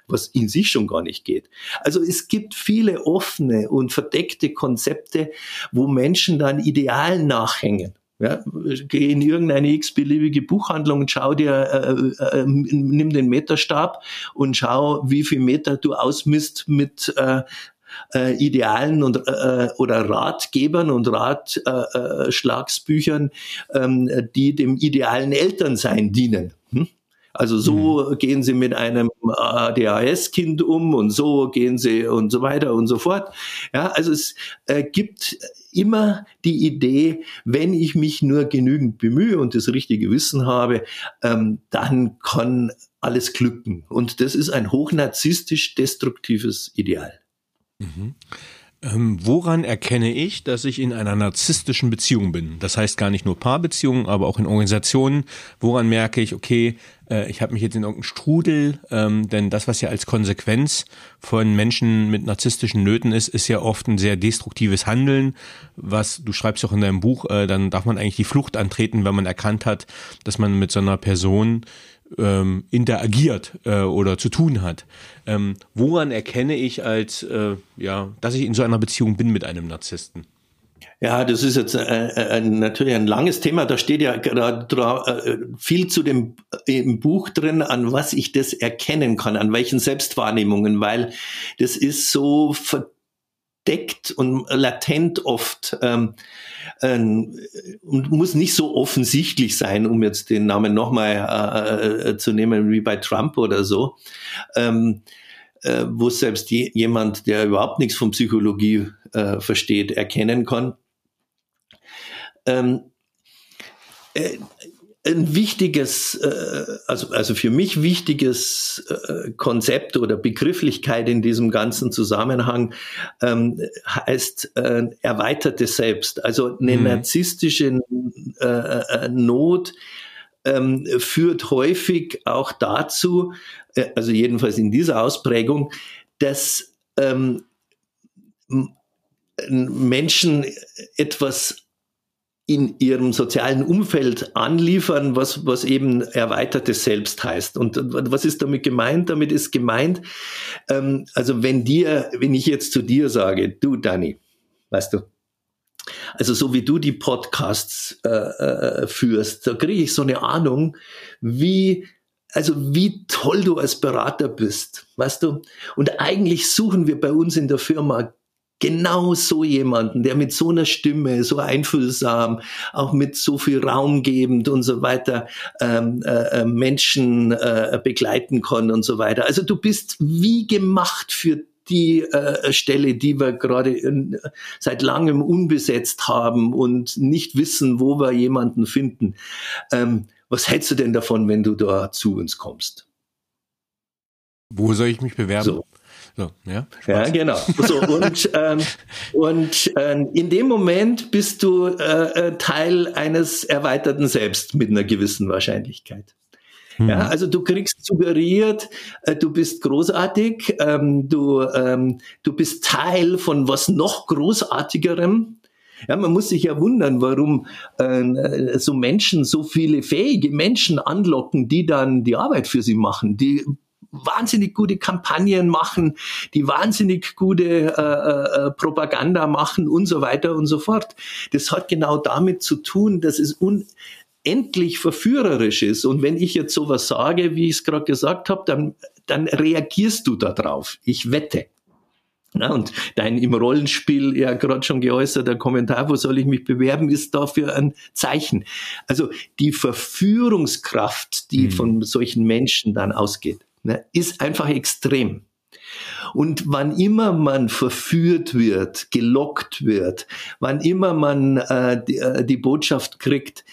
was in sich schon gar nicht geht. Also es gibt viele offene und verdeckte Konzepte, wo Menschen dann Idealen nachhängen. Ja, geh in irgendeine x-beliebige Buchhandlung und schau dir, äh, äh, nimm den Meterstab und schau, wie viel Meter du ausmisst mit äh, äh, Idealen und äh, oder Ratgebern und Ratschlagsbüchern, äh, ähm, die dem idealen Elternsein dienen. Hm? Also so mhm. gehen sie mit einem ADHS-Kind um und so gehen sie und so weiter und so fort. Ja, also es äh, gibt immer die Idee, wenn ich mich nur genügend bemühe und das richtige Wissen habe, ähm, dann kann alles glücken. Und das ist ein hochnarzisstisch destruktives Ideal. Mhm. Ähm, woran erkenne ich, dass ich in einer narzisstischen Beziehung bin? Das heißt gar nicht nur Paarbeziehungen, aber auch in Organisationen. Woran merke ich, okay, äh, ich habe mich jetzt in irgendeinem Strudel, ähm, denn das, was ja als Konsequenz von Menschen mit narzisstischen Nöten ist, ist ja oft ein sehr destruktives Handeln, was du schreibst auch in deinem Buch, äh, dann darf man eigentlich die Flucht antreten, wenn man erkannt hat, dass man mit so einer Person ähm, interagiert äh, oder zu tun hat. Ähm, woran erkenne ich als, äh, ja, dass ich in so einer Beziehung bin mit einem Narzissten? Ja, das ist jetzt äh, äh, natürlich ein langes Thema. Da steht ja gerade äh, viel zu dem im Buch drin, an was ich das erkennen kann, an welchen Selbstwahrnehmungen, weil das ist so verdeckt und latent oft ähm, ähm, und muss nicht so offensichtlich sein, um jetzt den Namen nochmal äh, zu nehmen wie bei Trump oder so. Ähm, äh, wo selbst je, jemand, der überhaupt nichts von Psychologie äh, versteht, erkennen kann. Ähm, äh, ein wichtiges, äh, also, also für mich wichtiges äh, Konzept oder Begrifflichkeit in diesem ganzen Zusammenhang ähm, heißt äh, erweiterte Selbst. Also eine mhm. narzisstische äh, äh, Not ähm, führt häufig auch dazu, äh, also jedenfalls in dieser Ausprägung, dass ähm, Menschen etwas in ihrem sozialen Umfeld anliefern, was, was eben erweitertes Selbst heißt. Und was ist damit gemeint? Damit ist gemeint, ähm, also wenn dir, wenn ich jetzt zu dir sage, du Dani, weißt du, also so wie du die Podcasts äh, äh, führst, da kriege ich so eine Ahnung, wie also wie toll du als Berater bist, weißt du? Und eigentlich suchen wir bei uns in der Firma genau so jemanden, der mit so einer Stimme, so einfühlsam, auch mit so viel Raum gebend und so weiter ähm, äh, äh, Menschen äh, begleiten kann und so weiter. Also du bist wie gemacht für die äh, Stelle, die wir gerade seit langem unbesetzt haben und nicht wissen, wo wir jemanden finden. Ähm, was hältst du denn davon, wenn du da zu uns kommst? Wo soll ich mich bewerben? So. So, ja, ja, genau. So, und *laughs* ähm, und äh, in dem Moment bist du äh, äh, Teil eines erweiterten Selbst mit einer gewissen Wahrscheinlichkeit. Mhm. Ja, also du kriegst suggeriert, äh, du bist großartig, ähm, du, ähm, du bist Teil von was noch großartigerem. Ja, man muss sich ja wundern, warum äh, so Menschen, so viele fähige Menschen anlocken, die dann die Arbeit für sie machen, die wahnsinnig gute Kampagnen machen, die wahnsinnig gute äh, äh, Propaganda machen und so weiter und so fort. Das hat genau damit zu tun, dass es unendlich verführerisch ist. Und wenn ich jetzt sowas sage, wie ich es gerade gesagt habe, dann, dann reagierst du darauf. Ich wette. Ja, und dein im Rollenspiel ja gerade schon geäußerter Kommentar, wo soll ich mich bewerben, ist dafür ein Zeichen. Also die Verführungskraft, die mhm. von solchen Menschen dann ausgeht, ne, ist einfach extrem. Und wann immer man verführt wird, gelockt wird, wann immer man äh, die, äh, die Botschaft kriegt,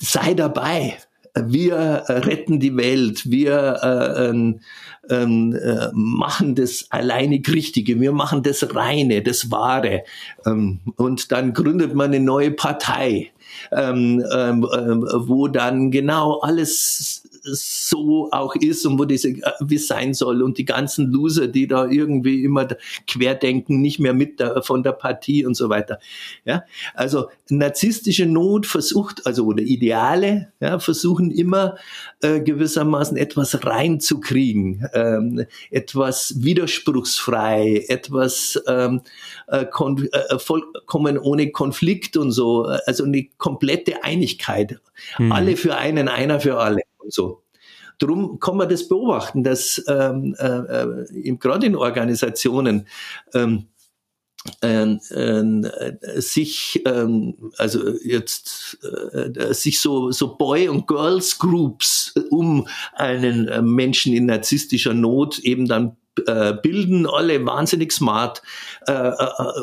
sei dabei, wir retten die Welt, wir äh, ähm, ähm, äh, machen das alleinig Richtige, wir machen das Reine, das Wahre. Ähm, und dann gründet man eine neue Partei, ähm, ähm, ähm wo dann genau alles so auch ist und wo diese, äh, wie es sein soll und die ganzen Loser, die da irgendwie immer querdenken, nicht mehr mit der, von der Partie und so weiter. Ja, also narzisstische Not versucht, also oder Ideale, ja, versuchen immer äh, gewissermaßen etwas reinzukriegen, ähm, etwas widerspruchsfrei, etwas ähm, äh, äh, vollkommen ohne Konflikt und so, also eine komplette Einigkeit. Hm. Alle für einen, einer für alle so. Drum kann man das beobachten, dass ähm, äh, äh, gerade in Organisationen ähm, äh, äh, sich ähm, also jetzt äh, sich so so Boy und Girls Groups um einen äh, Menschen in narzisstischer Not eben dann äh, bilden alle wahnsinnig smart, äh, äh,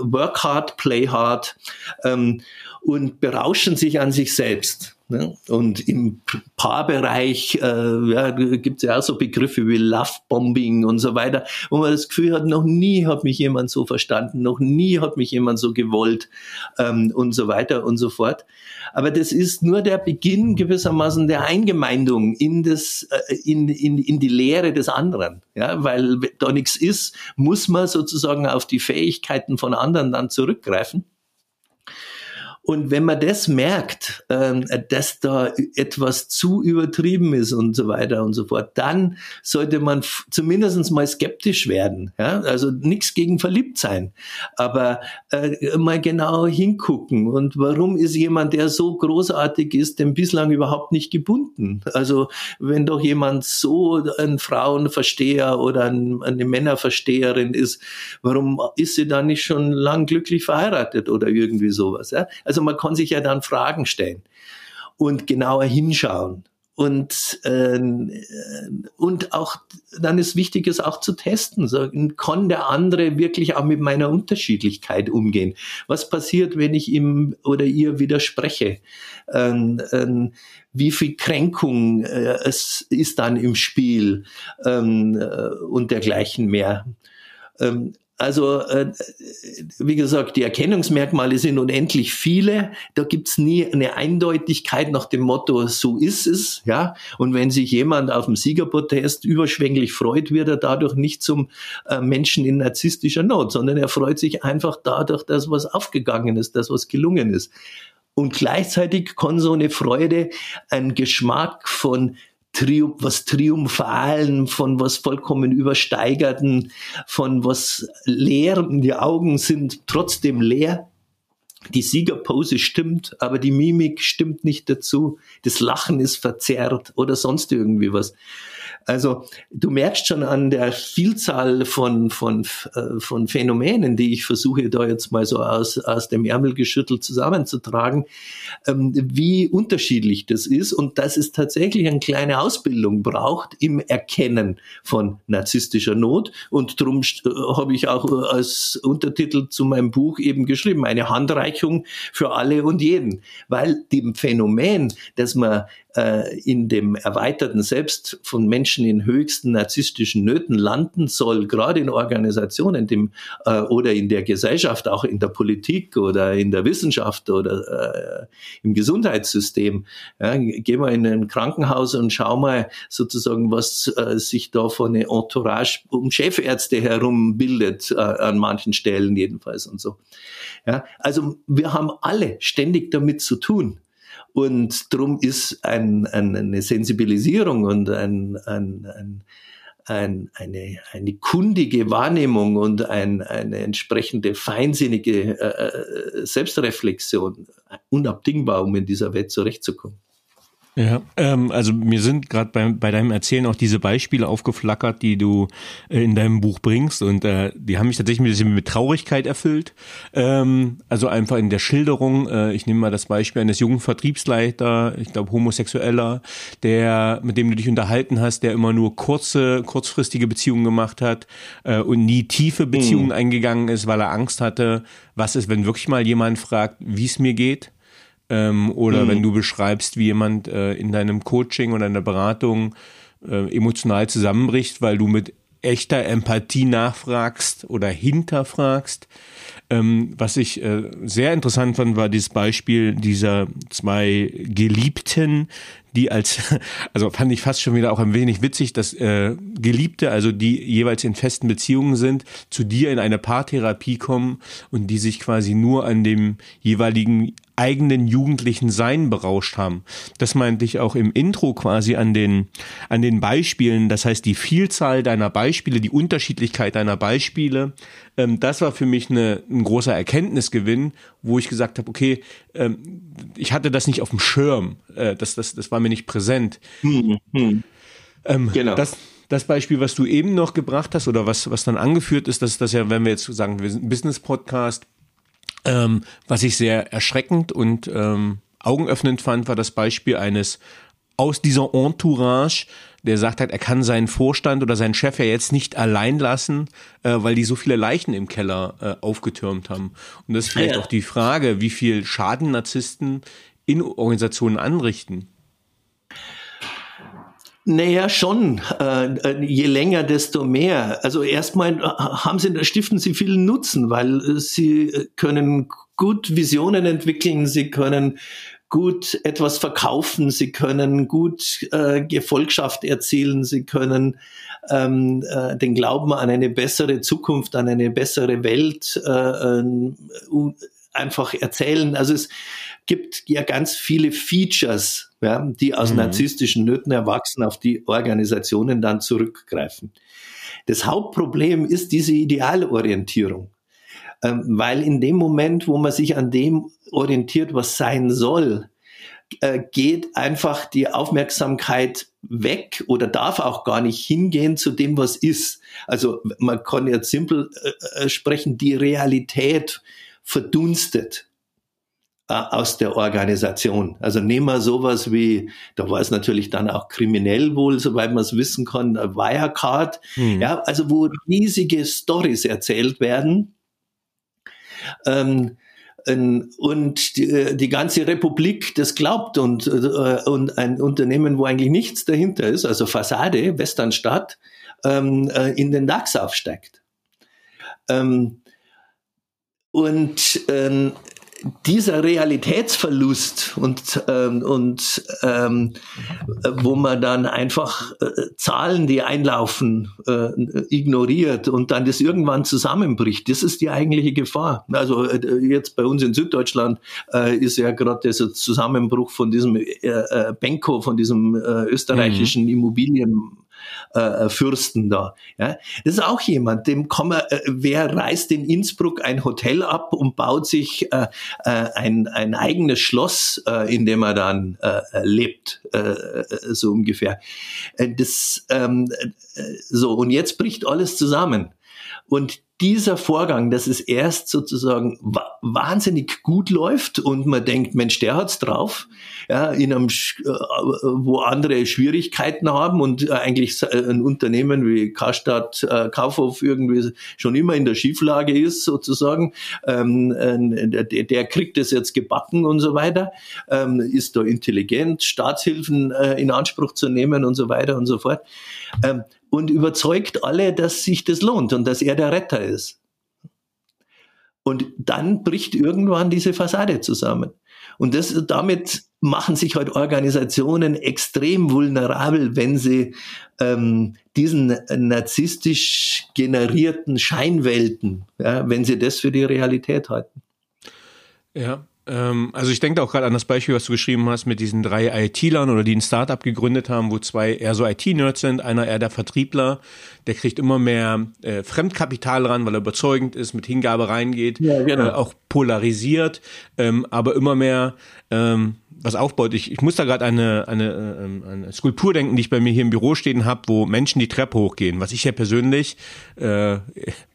work hard, play hard ähm, und berauschen sich an sich selbst. Ne? Und im Paarbereich äh, ja, gibt es ja auch so Begriffe wie Lovebombing und so weiter, wo man das Gefühl hat, noch nie hat mich jemand so verstanden, noch nie hat mich jemand so gewollt ähm, und so weiter und so fort. Aber das ist nur der Beginn gewissermaßen der Eingemeindung in, das, äh, in, in, in die Lehre des anderen. Ja, weil da nichts ist, muss man sozusagen auf die Fähigkeiten von anderen dann zurückgreifen. Und wenn man das merkt, ähm, dass da etwas zu übertrieben ist und so weiter und so fort, dann sollte man zumindest mal skeptisch werden. Ja? Also nichts gegen verliebt sein, aber äh, mal genau hingucken. Und warum ist jemand, der so großartig ist, denn bislang überhaupt nicht gebunden? Also wenn doch jemand so ein Frauenversteher oder ein, eine Männerversteherin ist, warum ist sie dann nicht schon lang glücklich verheiratet oder irgendwie sowas? Ja? Also also man kann sich ja dann Fragen stellen und genauer hinschauen. Und, äh, und auch dann ist wichtig, es auch zu testen. So, kann der andere wirklich auch mit meiner Unterschiedlichkeit umgehen? Was passiert, wenn ich ihm oder ihr widerspreche? Ähm, ähm, wie viel Kränkung äh, es ist dann im Spiel ähm, äh, und dergleichen mehr? Also, äh, wie gesagt, die Erkennungsmerkmale sind unendlich viele. Da gibt's nie eine Eindeutigkeit nach dem Motto, so ist es. Ja? Und wenn sich jemand auf dem Siegerprotest überschwänglich freut, wird er dadurch nicht zum äh, Menschen in narzisstischer Not, sondern er freut sich einfach dadurch, dass was aufgegangen ist, dass was gelungen ist. Und gleichzeitig kann so eine Freude einen Geschmack von Triumph, was Triumphalen, von was vollkommen Übersteigerten, von was leeren, die Augen sind trotzdem leer. Die Siegerpose stimmt, aber die Mimik stimmt nicht dazu. Das Lachen ist verzerrt oder sonst irgendwie was. Also du merkst schon an der Vielzahl von, von, äh, von Phänomenen, die ich versuche da jetzt mal so aus, aus dem Ärmel geschüttelt zusammenzutragen, ähm, wie unterschiedlich das ist und dass es tatsächlich eine kleine Ausbildung braucht im Erkennen von narzisstischer Not. Und darum äh, habe ich auch äh, als Untertitel zu meinem Buch eben geschrieben, eine Handreichung für alle und jeden. Weil dem Phänomen, dass man äh, in dem erweiterten Selbst von Menschen in höchsten narzisstischen Nöten landen soll, gerade in Organisationen dem, äh, oder in der Gesellschaft, auch in der Politik oder in der Wissenschaft oder äh, im Gesundheitssystem. Ja, geh mal in ein Krankenhaus und schau mal sozusagen, was äh, sich da von eine Entourage um Chefärzte herum bildet, äh, an manchen Stellen jedenfalls und so. Ja, also wir haben alle ständig damit zu tun. Und darum ist ein, ein, eine Sensibilisierung und ein, ein, ein ein, eine, eine kundige Wahrnehmung und ein, eine entsprechende feinsinnige äh, äh Selbstreflexion unabdingbar, um in dieser Welt zurechtzukommen. Ja, ähm, also mir sind gerade bei, bei deinem Erzählen auch diese Beispiele aufgeflackert, die du äh, in deinem Buch bringst und äh, die haben mich tatsächlich ein bisschen mit Traurigkeit erfüllt. Ähm, also einfach in der Schilderung, äh, ich nehme mal das Beispiel eines jungen Vertriebsleiter, ich glaube Homosexueller, der, mit dem du dich unterhalten hast, der immer nur kurze, kurzfristige Beziehungen gemacht hat äh, und nie tiefe Beziehungen mhm. eingegangen ist, weil er Angst hatte, was ist, wenn wirklich mal jemand fragt, wie es mir geht ähm, oder mhm. wenn du beschreibst, wie jemand äh, in deinem Coaching oder in der Beratung äh, emotional zusammenbricht, weil du mit echter Empathie nachfragst oder hinterfragst. Ähm, was ich äh, sehr interessant fand, war dieses Beispiel dieser zwei Geliebten, die als, *laughs* also fand ich fast schon wieder auch ein wenig witzig, dass äh, Geliebte, also die jeweils in festen Beziehungen sind, zu dir in eine Paartherapie kommen und die sich quasi nur an dem jeweiligen eigenen jugendlichen Sein berauscht haben. Das meinte ich auch im Intro quasi an den, an den Beispielen. Das heißt, die Vielzahl deiner Beispiele, die Unterschiedlichkeit deiner Beispiele, ähm, das war für mich eine, ein großer Erkenntnisgewinn, wo ich gesagt habe, okay, ähm, ich hatte das nicht auf dem Schirm. Äh, das, das, das war mir nicht präsent. Hm, hm. Ähm, genau. Das, das Beispiel, was du eben noch gebracht hast oder was, was dann angeführt ist, dass das ja, wenn wir jetzt sagen, wir sind ein Business-Podcast, ähm, was ich sehr erschreckend und ähm, augenöffnend fand, war das Beispiel eines aus dieser Entourage, der sagt hat, er kann seinen Vorstand oder seinen Chef ja jetzt nicht allein lassen, äh, weil die so viele Leichen im Keller äh, aufgetürmt haben. Und das ist vielleicht ja. auch die Frage, wie viel Schaden Narzissten in Organisationen anrichten. Naja, schon. Äh, je länger, desto mehr. Also erstmal äh, haben sie, stiften sie viel Nutzen, weil äh, sie können gut Visionen entwickeln, sie können gut etwas verkaufen, sie können gut äh, Gefolgschaft erzielen, sie können ähm, äh, den Glauben an eine bessere Zukunft, an eine bessere Welt äh, einfach erzählen. Also es gibt ja ganz viele Features, ja, die aus mhm. narzisstischen Nöten erwachsen, auf die Organisationen dann zurückgreifen. Das Hauptproblem ist diese Idealorientierung. Ähm, weil in dem Moment, wo man sich an dem orientiert, was sein soll, äh, geht einfach die Aufmerksamkeit weg oder darf auch gar nicht hingehen zu dem, was ist. Also man kann jetzt simpel äh, äh sprechen, die Realität verdunstet äh, aus der Organisation. Also nehmen wir sowas wie, da war es natürlich dann auch kriminell wohl, soweit man es wissen kann, Wirecard, hm. ja, also wo riesige Stories erzählt werden. Ähm, und die, die, ganze Republik das glaubt und, äh, und ein Unternehmen, wo eigentlich nichts dahinter ist, also Fassade, Westernstadt, ähm, äh, in den DAX aufsteigt. Ähm, und ähm, dieser Realitätsverlust und, ähm, und ähm, wo man dann einfach äh, Zahlen, die einlaufen, äh, ignoriert und dann das irgendwann zusammenbricht, das ist die eigentliche Gefahr. Also äh, jetzt bei uns in Süddeutschland äh, ist ja gerade dieser Zusammenbruch von diesem äh, äh, Benko, von diesem äh, österreichischen mhm. Immobilien äh, Fürsten da. Ja? Das ist auch jemand, dem kann man, äh, wer reißt in Innsbruck ein Hotel ab und baut sich äh, äh, ein, ein eigenes Schloss, äh, in dem er dann äh, lebt, äh, so ungefähr. Äh, das, ähm, äh, so, und jetzt bricht alles zusammen. Und dieser Vorgang, dass es erst sozusagen wahnsinnig gut läuft und man denkt, Mensch, der hat's drauf, ja, in einem, äh, wo andere Schwierigkeiten haben und äh, eigentlich ein Unternehmen wie Karstadt, äh, Kaufhof irgendwie schon immer in der Schieflage ist, sozusagen, ähm, der, der kriegt es jetzt gebacken und so weiter, ähm, ist da intelligent, Staatshilfen in Anspruch zu nehmen und so weiter und so fort. Ähm, und überzeugt alle, dass sich das lohnt und dass er der Retter ist. Und dann bricht irgendwann diese Fassade zusammen. Und das, damit machen sich heute halt Organisationen extrem vulnerabel, wenn sie ähm, diesen narzisstisch generierten Scheinwelten, ja, wenn sie das für die Realität halten. Ja, also ich denke auch gerade an das Beispiel, was du geschrieben hast mit diesen drei IT-Lern oder die ein Startup gegründet haben, wo zwei eher so IT-Nerds sind, einer eher der Vertriebler, der kriegt immer mehr äh, Fremdkapital ran, weil er überzeugend ist, mit Hingabe reingeht, ja, genau. äh, auch polarisiert, ähm, aber immer mehr ähm, was aufbaut. Ich, ich muss da gerade eine, eine, ähm, eine Skulptur denken, die ich bei mir hier im Büro stehen habe, wo Menschen die Treppe hochgehen, was ich ja persönlich äh,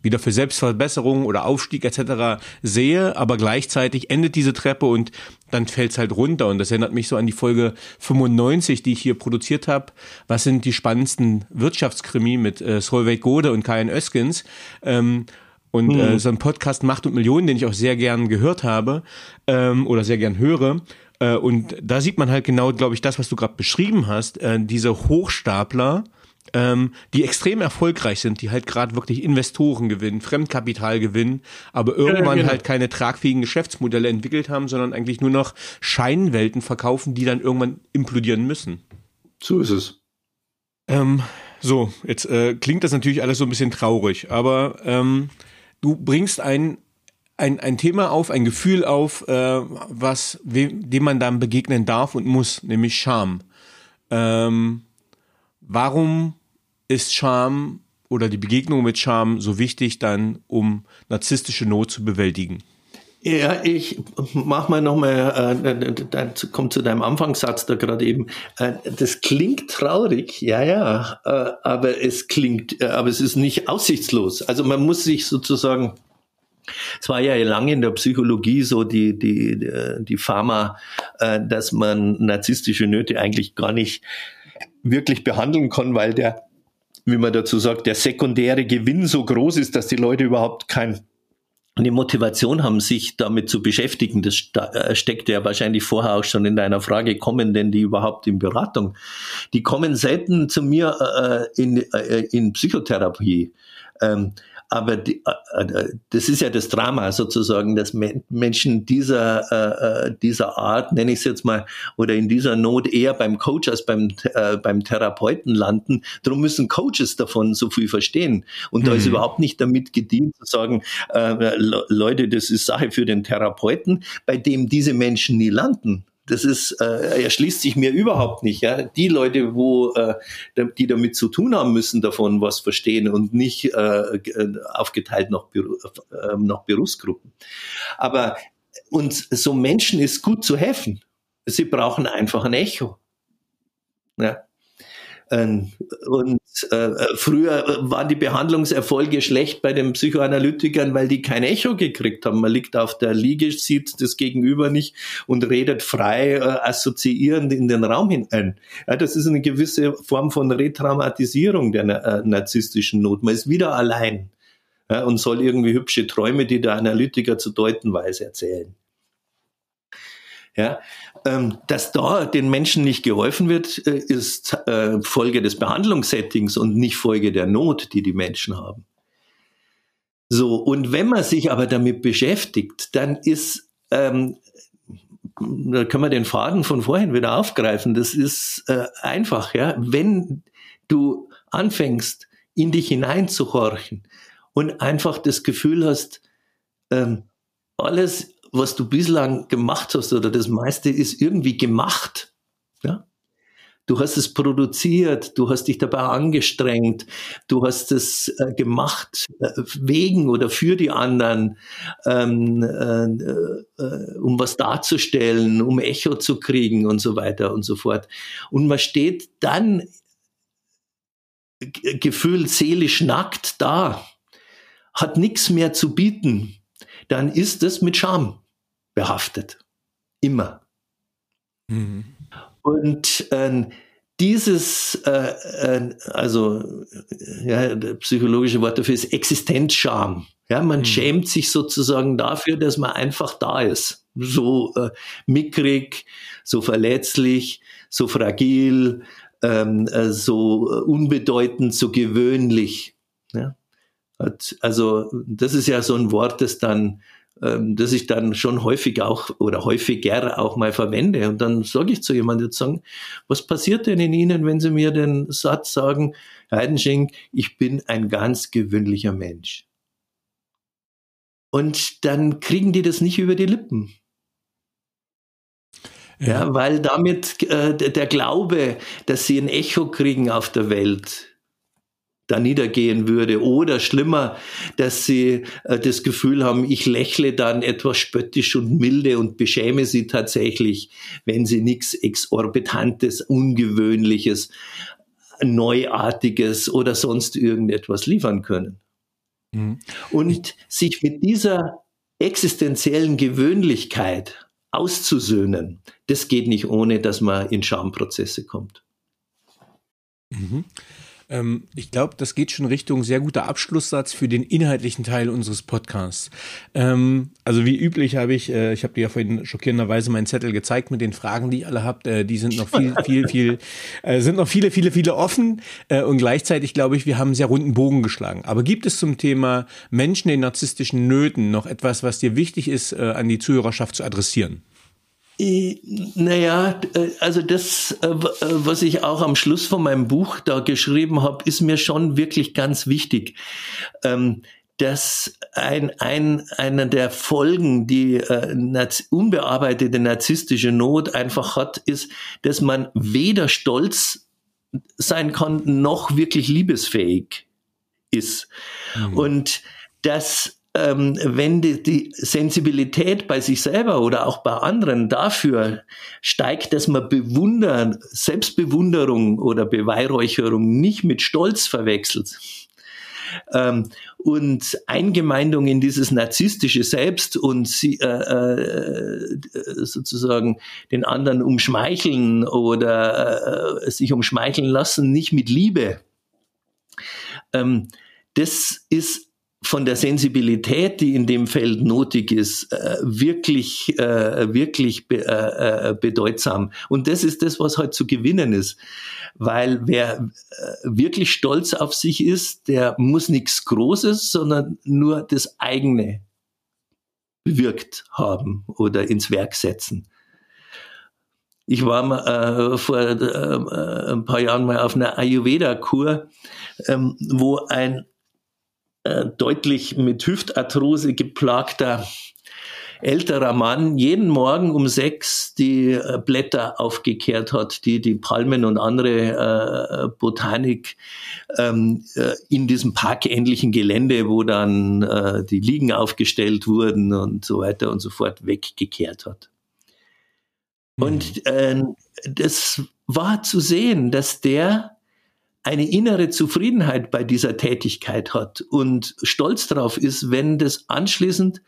wieder für Selbstverbesserung oder Aufstieg etc. sehe, aber gleichzeitig endet diese Treppe und dann fällt's halt runter. Und das erinnert mich so an die Folge 95, die ich hier produziert habe. Was sind die spannendsten Wirtschaftskrimi mit äh, Solveig Gode und Kajan Öskens? Ähm, und hm. äh, so ein Podcast Macht und Millionen, den ich auch sehr gern gehört habe ähm, oder sehr gern höre. Äh, und da sieht man halt genau, glaube ich, das, was du gerade beschrieben hast, äh, diese Hochstapler, ähm, die extrem erfolgreich sind, die halt gerade wirklich Investoren gewinnen, Fremdkapital gewinnen, aber irgendwann ja, genau. halt keine tragfähigen Geschäftsmodelle entwickelt haben, sondern eigentlich nur noch Scheinwelten verkaufen, die dann irgendwann implodieren müssen. So ist es. Ähm, so, jetzt äh, klingt das natürlich alles so ein bisschen traurig, aber ähm, du bringst ein ein, ein Thema auf, ein Gefühl auf, äh, was dem man dann begegnen darf und muss, nämlich Scham. Ähm, warum ist Scham oder die Begegnung mit Scham so wichtig dann, um narzisstische Not zu bewältigen? Ja, ich mach mal nochmal, äh, kommt zu deinem Anfangssatz da gerade eben. Äh, das klingt traurig, ja, ja, äh, aber es klingt, äh, aber es ist nicht aussichtslos. Also man muss sich sozusagen es war ja lange in der Psychologie so die, die, die Pharma, äh, dass man narzisstische Nöte eigentlich gar nicht wirklich behandeln kann, weil der, wie man dazu sagt, der sekundäre Gewinn so groß ist, dass die Leute überhaupt kein eine Motivation haben, sich damit zu beschäftigen. Das äh, steckt ja wahrscheinlich vorher auch schon in deiner Frage, kommen denn die überhaupt in Beratung? Die kommen selten zu mir äh, in, äh, in Psychotherapie. Ähm, aber die, äh, äh, das ist ja das Drama sozusagen, dass Menschen dieser, äh, dieser Art, nenne ich es jetzt mal, oder in dieser Not eher beim Coach als beim, äh, beim Therapeuten landen. Darum müssen Coaches davon so viel verstehen. Und mhm. da ist mhm. überhaupt nicht damit gedient zu sagen, äh, Leute, das ist Sache für den Therapeuten, bei dem diese Menschen nie landen das ist, äh, erschließt sich mir überhaupt nicht. Ja? Die Leute, wo, äh, die damit zu tun haben müssen, davon was verstehen und nicht äh, aufgeteilt nach, äh, nach Berufsgruppen. Aber uns so Menschen ist gut zu helfen. Sie brauchen einfach ein Echo. Ja. Ähm, und äh, früher waren die Behandlungserfolge schlecht bei den Psychoanalytikern, weil die kein Echo gekriegt haben. Man liegt auf der Liege, sieht das Gegenüber nicht und redet frei, äh, assoziierend in den Raum hinein. Das ist eine gewisse Form von Retraumatisierung der äh, narzisstischen Not. Man ist wieder allein und soll irgendwie hübsche Träume, die der Analytiker zu deuten weiß, erzählen. Ja, ähm, dass da den Menschen nicht geholfen wird, äh, ist äh, Folge des Behandlungssettings und nicht Folge der Not, die die Menschen haben. So, und wenn man sich aber damit beschäftigt, dann ist, ähm, da können wir den Faden von vorhin wieder aufgreifen. Das ist äh, einfach, ja. Wenn du anfängst, in dich hineinzuhorchen und einfach das Gefühl hast, ähm, alles was du bislang gemacht hast oder das meiste ist irgendwie gemacht. Ja? Du hast es produziert, du hast dich dabei angestrengt, du hast es äh, gemacht äh, wegen oder für die anderen, ähm, äh, äh, um was darzustellen, um Echo zu kriegen und so weiter und so fort. Und man steht dann gefühlt seelisch nackt da, hat nichts mehr zu bieten, dann ist es mit Scham behaftet. Immer. Mhm. Und äh, dieses, äh, äh, also ja, psychologische Wort dafür ist Existenzscham. Ja, man mhm. schämt sich sozusagen dafür, dass man einfach da ist. So äh, mickrig, so verletzlich, so fragil, ähm, äh, so unbedeutend, so gewöhnlich. Ja? Also das ist ja so ein Wort, das dann ähm, das ich dann schon häufig auch oder häufiger auch mal verwende. Und dann sage ich zu jemandem sagen, was passiert denn in Ihnen, wenn Sie mir den Satz sagen, Herr Heidenschink, ich bin ein ganz gewöhnlicher Mensch. Und dann kriegen die das nicht über die Lippen. Ja, ja weil damit äh, der Glaube, dass sie ein Echo kriegen auf der Welt, da niedergehen würde. Oder schlimmer, dass sie äh, das Gefühl haben, ich lächle dann etwas spöttisch und milde und beschäme sie tatsächlich, wenn sie nichts Exorbitantes, Ungewöhnliches, Neuartiges oder sonst irgendetwas liefern können. Mhm. Und sich mit dieser existenziellen Gewöhnlichkeit auszusöhnen, das geht nicht ohne, dass man in Schamprozesse kommt. Mhm. Ähm, ich glaube, das geht schon Richtung sehr guter Abschlusssatz für den inhaltlichen Teil unseres Podcasts. Ähm, also wie üblich habe ich, äh, ich habe dir ja vorhin schockierenderweise meinen Zettel gezeigt mit den Fragen, die ihr alle habt. Äh, die sind noch viel, viel, viel, *laughs* äh, sind noch viele, viele, viele offen. Äh, und gleichzeitig glaube ich, wir haben einen sehr runden Bogen geschlagen. Aber gibt es zum Thema Menschen in narzisstischen Nöten noch etwas, was dir wichtig ist, äh, an die Zuhörerschaft zu adressieren? Naja, äh, also das, äh, äh, was ich auch am Schluss von meinem Buch da geschrieben habe, ist mir schon wirklich ganz wichtig. Ähm, dass ein, ein, einer der Folgen, die unbearbeitete narzisstische Not einfach hat, ist, dass man weder stolz sein kann, noch wirklich liebesfähig ist. Mhm. Und dass ähm, wenn die, die Sensibilität bei sich selber oder auch bei anderen dafür steigt, dass man bewundern, Selbstbewunderung oder Beweihräucherung nicht mit Stolz verwechselt, ähm, und Eingemeindung in dieses narzisstische Selbst und sie, äh, äh, sozusagen den anderen umschmeicheln oder äh, sich umschmeicheln lassen, nicht mit Liebe. Ähm, das ist von der Sensibilität, die in dem Feld notig ist, äh, wirklich, äh, wirklich äh, bedeutsam. Und das ist das, was heute zu gewinnen ist. Weil wer wirklich stolz auf sich ist, der muss nichts Großes, sondern nur das eigene bewirkt haben oder ins Werk setzen. Ich war mal, äh, vor äh, ein paar Jahren mal auf einer Ayurveda-Kur, ähm, wo ein äh, deutlich mit Hüftarthrose geplagter älterer Mann jeden Morgen um sechs die äh, Blätter aufgekehrt hat, die die Palmen und andere äh, Botanik ähm, äh, in diesem parkähnlichen Gelände, wo dann äh, die Liegen aufgestellt wurden und so weiter und so fort, weggekehrt hat. Mhm. Und äh, das war zu sehen, dass der eine innere Zufriedenheit bei dieser Tätigkeit hat und stolz darauf ist, wenn das anschließend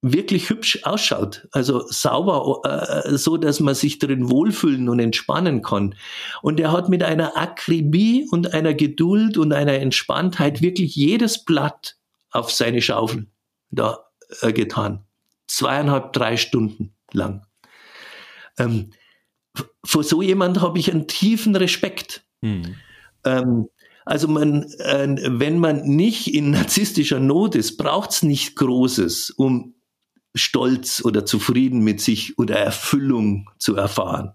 wirklich hübsch ausschaut, also sauber, äh, so dass man sich drin wohlfühlen und entspannen kann. Und er hat mit einer Akribie und einer Geduld und einer Entspanntheit wirklich jedes Blatt auf seine Schaufel da äh, getan. Zweieinhalb, drei Stunden lang. Ähm, vor so jemand habe ich einen tiefen Respekt. Mhm. Ähm, also man, äh, wenn man nicht in narzisstischer Not ist, braucht es nicht Großes, um Stolz oder zufrieden mit sich oder Erfüllung zu erfahren.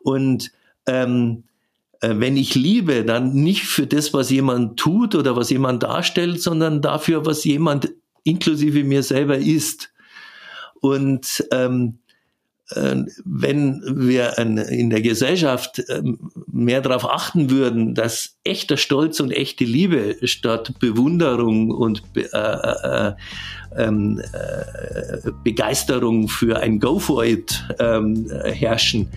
Und ähm, äh, wenn ich liebe, dann nicht für das, was jemand tut oder was jemand darstellt, sondern dafür, was jemand inklusive mir selber ist. Und ähm, äh, wenn wir in der Gesellschaft ähm, mehr darauf achten würden, dass echter Stolz und echte Liebe statt Bewunderung und äh, äh, ähm, äh, Begeisterung für ein Go for it ähm, herrschen,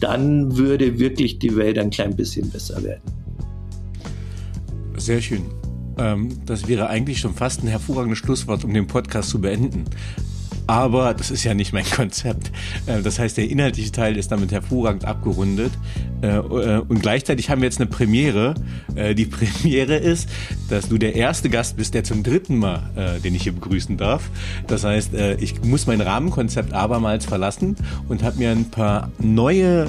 dann würde wirklich die Welt ein klein bisschen besser werden. Sehr schön. Ähm, das wäre eigentlich schon fast ein hervorragendes Schlusswort, um den Podcast zu beenden. Aber das ist ja nicht mein *laughs* Konzept. Äh, das heißt, der inhaltliche Teil ist damit hervorragend abgerundet. Äh, äh, und gleichzeitig haben wir jetzt eine Premiere. Die *laughs* Premiere ist, dass du der erste Gast bist, der zum dritten Mal, den ich hier begrüßen darf. Das heißt, ich muss mein Rahmenkonzept abermals verlassen und habe mir ein paar neue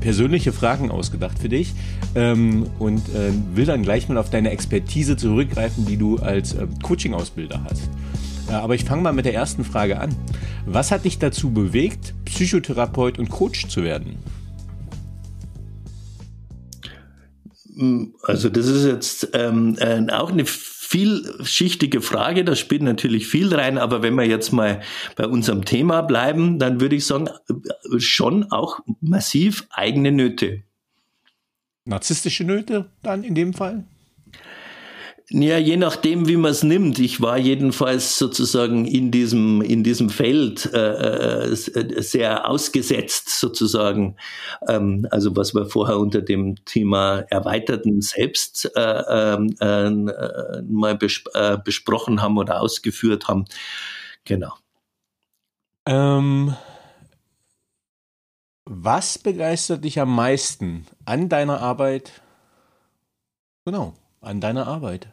persönliche Fragen ausgedacht für dich ähm, und will dann gleich mal auf deine Expertise zurückgreifen, die du als Coaching-Ausbilder hast. Aber ich fange mal mit der ersten Frage an. Was hat dich dazu bewegt, Psychotherapeut und Coach zu werden? Also das ist jetzt ähm, äh, auch eine vielschichtige Frage, da spielt natürlich viel rein, aber wenn wir jetzt mal bei unserem Thema bleiben, dann würde ich sagen, schon auch massiv eigene Nöte. Narzisstische Nöte dann in dem Fall? Ja, je nachdem, wie man es nimmt. Ich war jedenfalls sozusagen in diesem in diesem Feld äh, äh, sehr ausgesetzt sozusagen. Ähm, also was wir vorher unter dem Thema erweiterten Selbst äh, ähm, äh, mal bes äh, besprochen haben oder ausgeführt haben. Genau. Ähm, was begeistert dich am meisten an deiner Arbeit? Genau, an deiner Arbeit.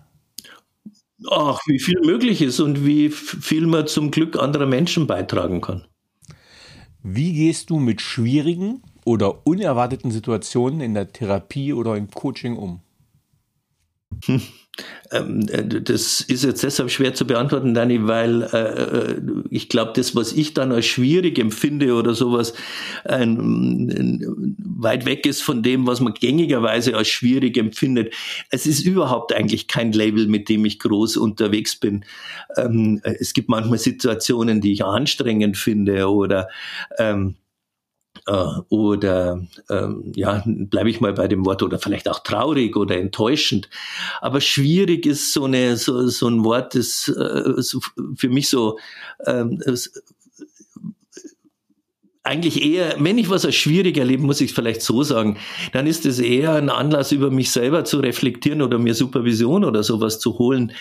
Ach, wie viel möglich ist und wie viel man zum Glück anderer Menschen beitragen kann. Wie gehst du mit schwierigen oder unerwarteten Situationen in der Therapie oder im Coaching um? Hm. *laughs* Ähm, äh, das ist jetzt deshalb schwer zu beantworten, Dani, weil äh, äh ich glaube, das, was ich dann als schwierig empfinde oder sowas, ein, weit weg ist von dem, was man gängigerweise als schwierig empfindet. Es ist überhaupt eigentlich kein Label, mit dem ich groß unterwegs bin. Ähm, es gibt manchmal Situationen, die ich anstrengend finde oder ähm, äh, oder ähm, ja, bleibe ich mal bei dem Wort oder vielleicht auch traurig oder enttäuschend. Aber schwierig ist so eine so, so ein Wort, das äh, so für mich so ähm, eigentlich eher, wenn ich was als schwierig erlebe, muss ich es vielleicht so sagen, dann ist es eher ein Anlass, über mich selber zu reflektieren oder mir Supervision oder sowas zu holen,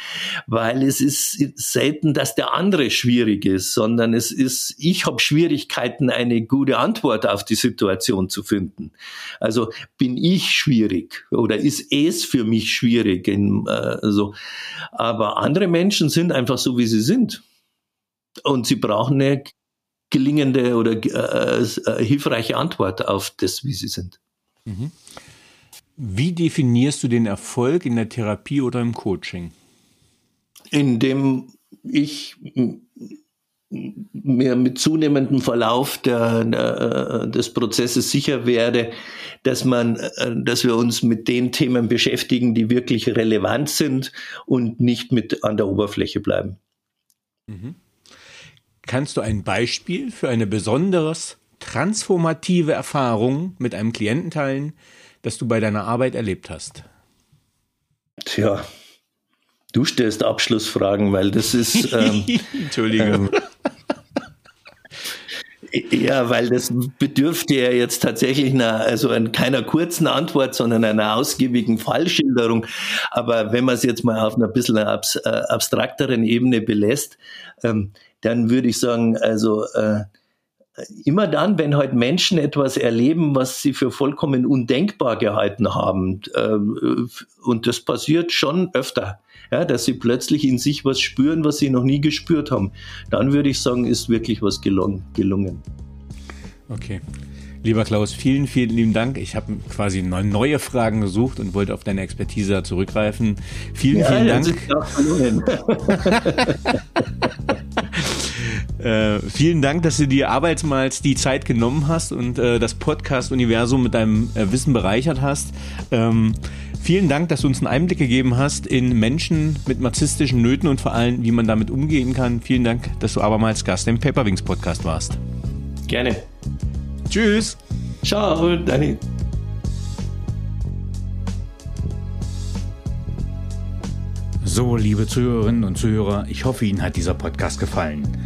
weil es ist selten, dass der andere schwierig ist, sondern es ist, ich habe Schwierigkeiten, eine gute Antwort auf die Situation zu finden. Also bin ich schwierig oder ist es für mich schwierig? In, äh, so. Aber andere Menschen sind einfach so, wie sie sind. Und sie brauchen eine gelingende oder äh, äh, hilfreiche Antwort auf das, wie sie sind. Mhm. Wie definierst du den Erfolg in der Therapie oder im Coaching? Indem ich mir mit zunehmendem Verlauf der, der, des Prozesses sicher werde, dass man, dass wir uns mit den Themen beschäftigen, die wirklich relevant sind und nicht mit an der Oberfläche bleiben. Mhm. Kannst du ein Beispiel für eine besonders transformative Erfahrung mit einem Klienten teilen, das du bei deiner Arbeit erlebt hast? Tja, du stellst Abschlussfragen, weil das ist. *laughs* Ähm, Entschuldigung. Ähm, ja, weil das bedürfte ja jetzt tatsächlich einer, also an keiner kurzen Antwort, sondern einer ausgiebigen Fallschilderung. Aber wenn man es jetzt mal auf einer bisschen äh, abstrakteren Ebene belässt, ähm, dann würde ich sagen, also äh, immer dann, wenn halt Menschen etwas erleben, was sie für vollkommen undenkbar gehalten haben, äh, und das passiert schon öfter, ja, dass sie plötzlich in sich was spüren, was sie noch nie gespürt haben, dann würde ich sagen, ist wirklich was gelungen. gelungen. Okay. Lieber Klaus, vielen, vielen lieben Dank. Ich habe quasi neue Fragen gesucht und wollte auf deine Expertise zurückgreifen. Vielen, ja, vielen Dank. *laughs* Äh, vielen Dank, dass du dir arbeitsmals die Zeit genommen hast und äh, das Podcast-Universum mit deinem äh, Wissen bereichert hast. Ähm, vielen Dank, dass du uns einen Einblick gegeben hast in Menschen mit narzisstischen Nöten und vor allem, wie man damit umgehen kann. Vielen Dank, dass du abermals Gast im Paperwings Podcast warst. Gerne. Tschüss. Ciao, Danny. So, liebe Zuhörerinnen und Zuhörer, ich hoffe, Ihnen hat dieser Podcast gefallen.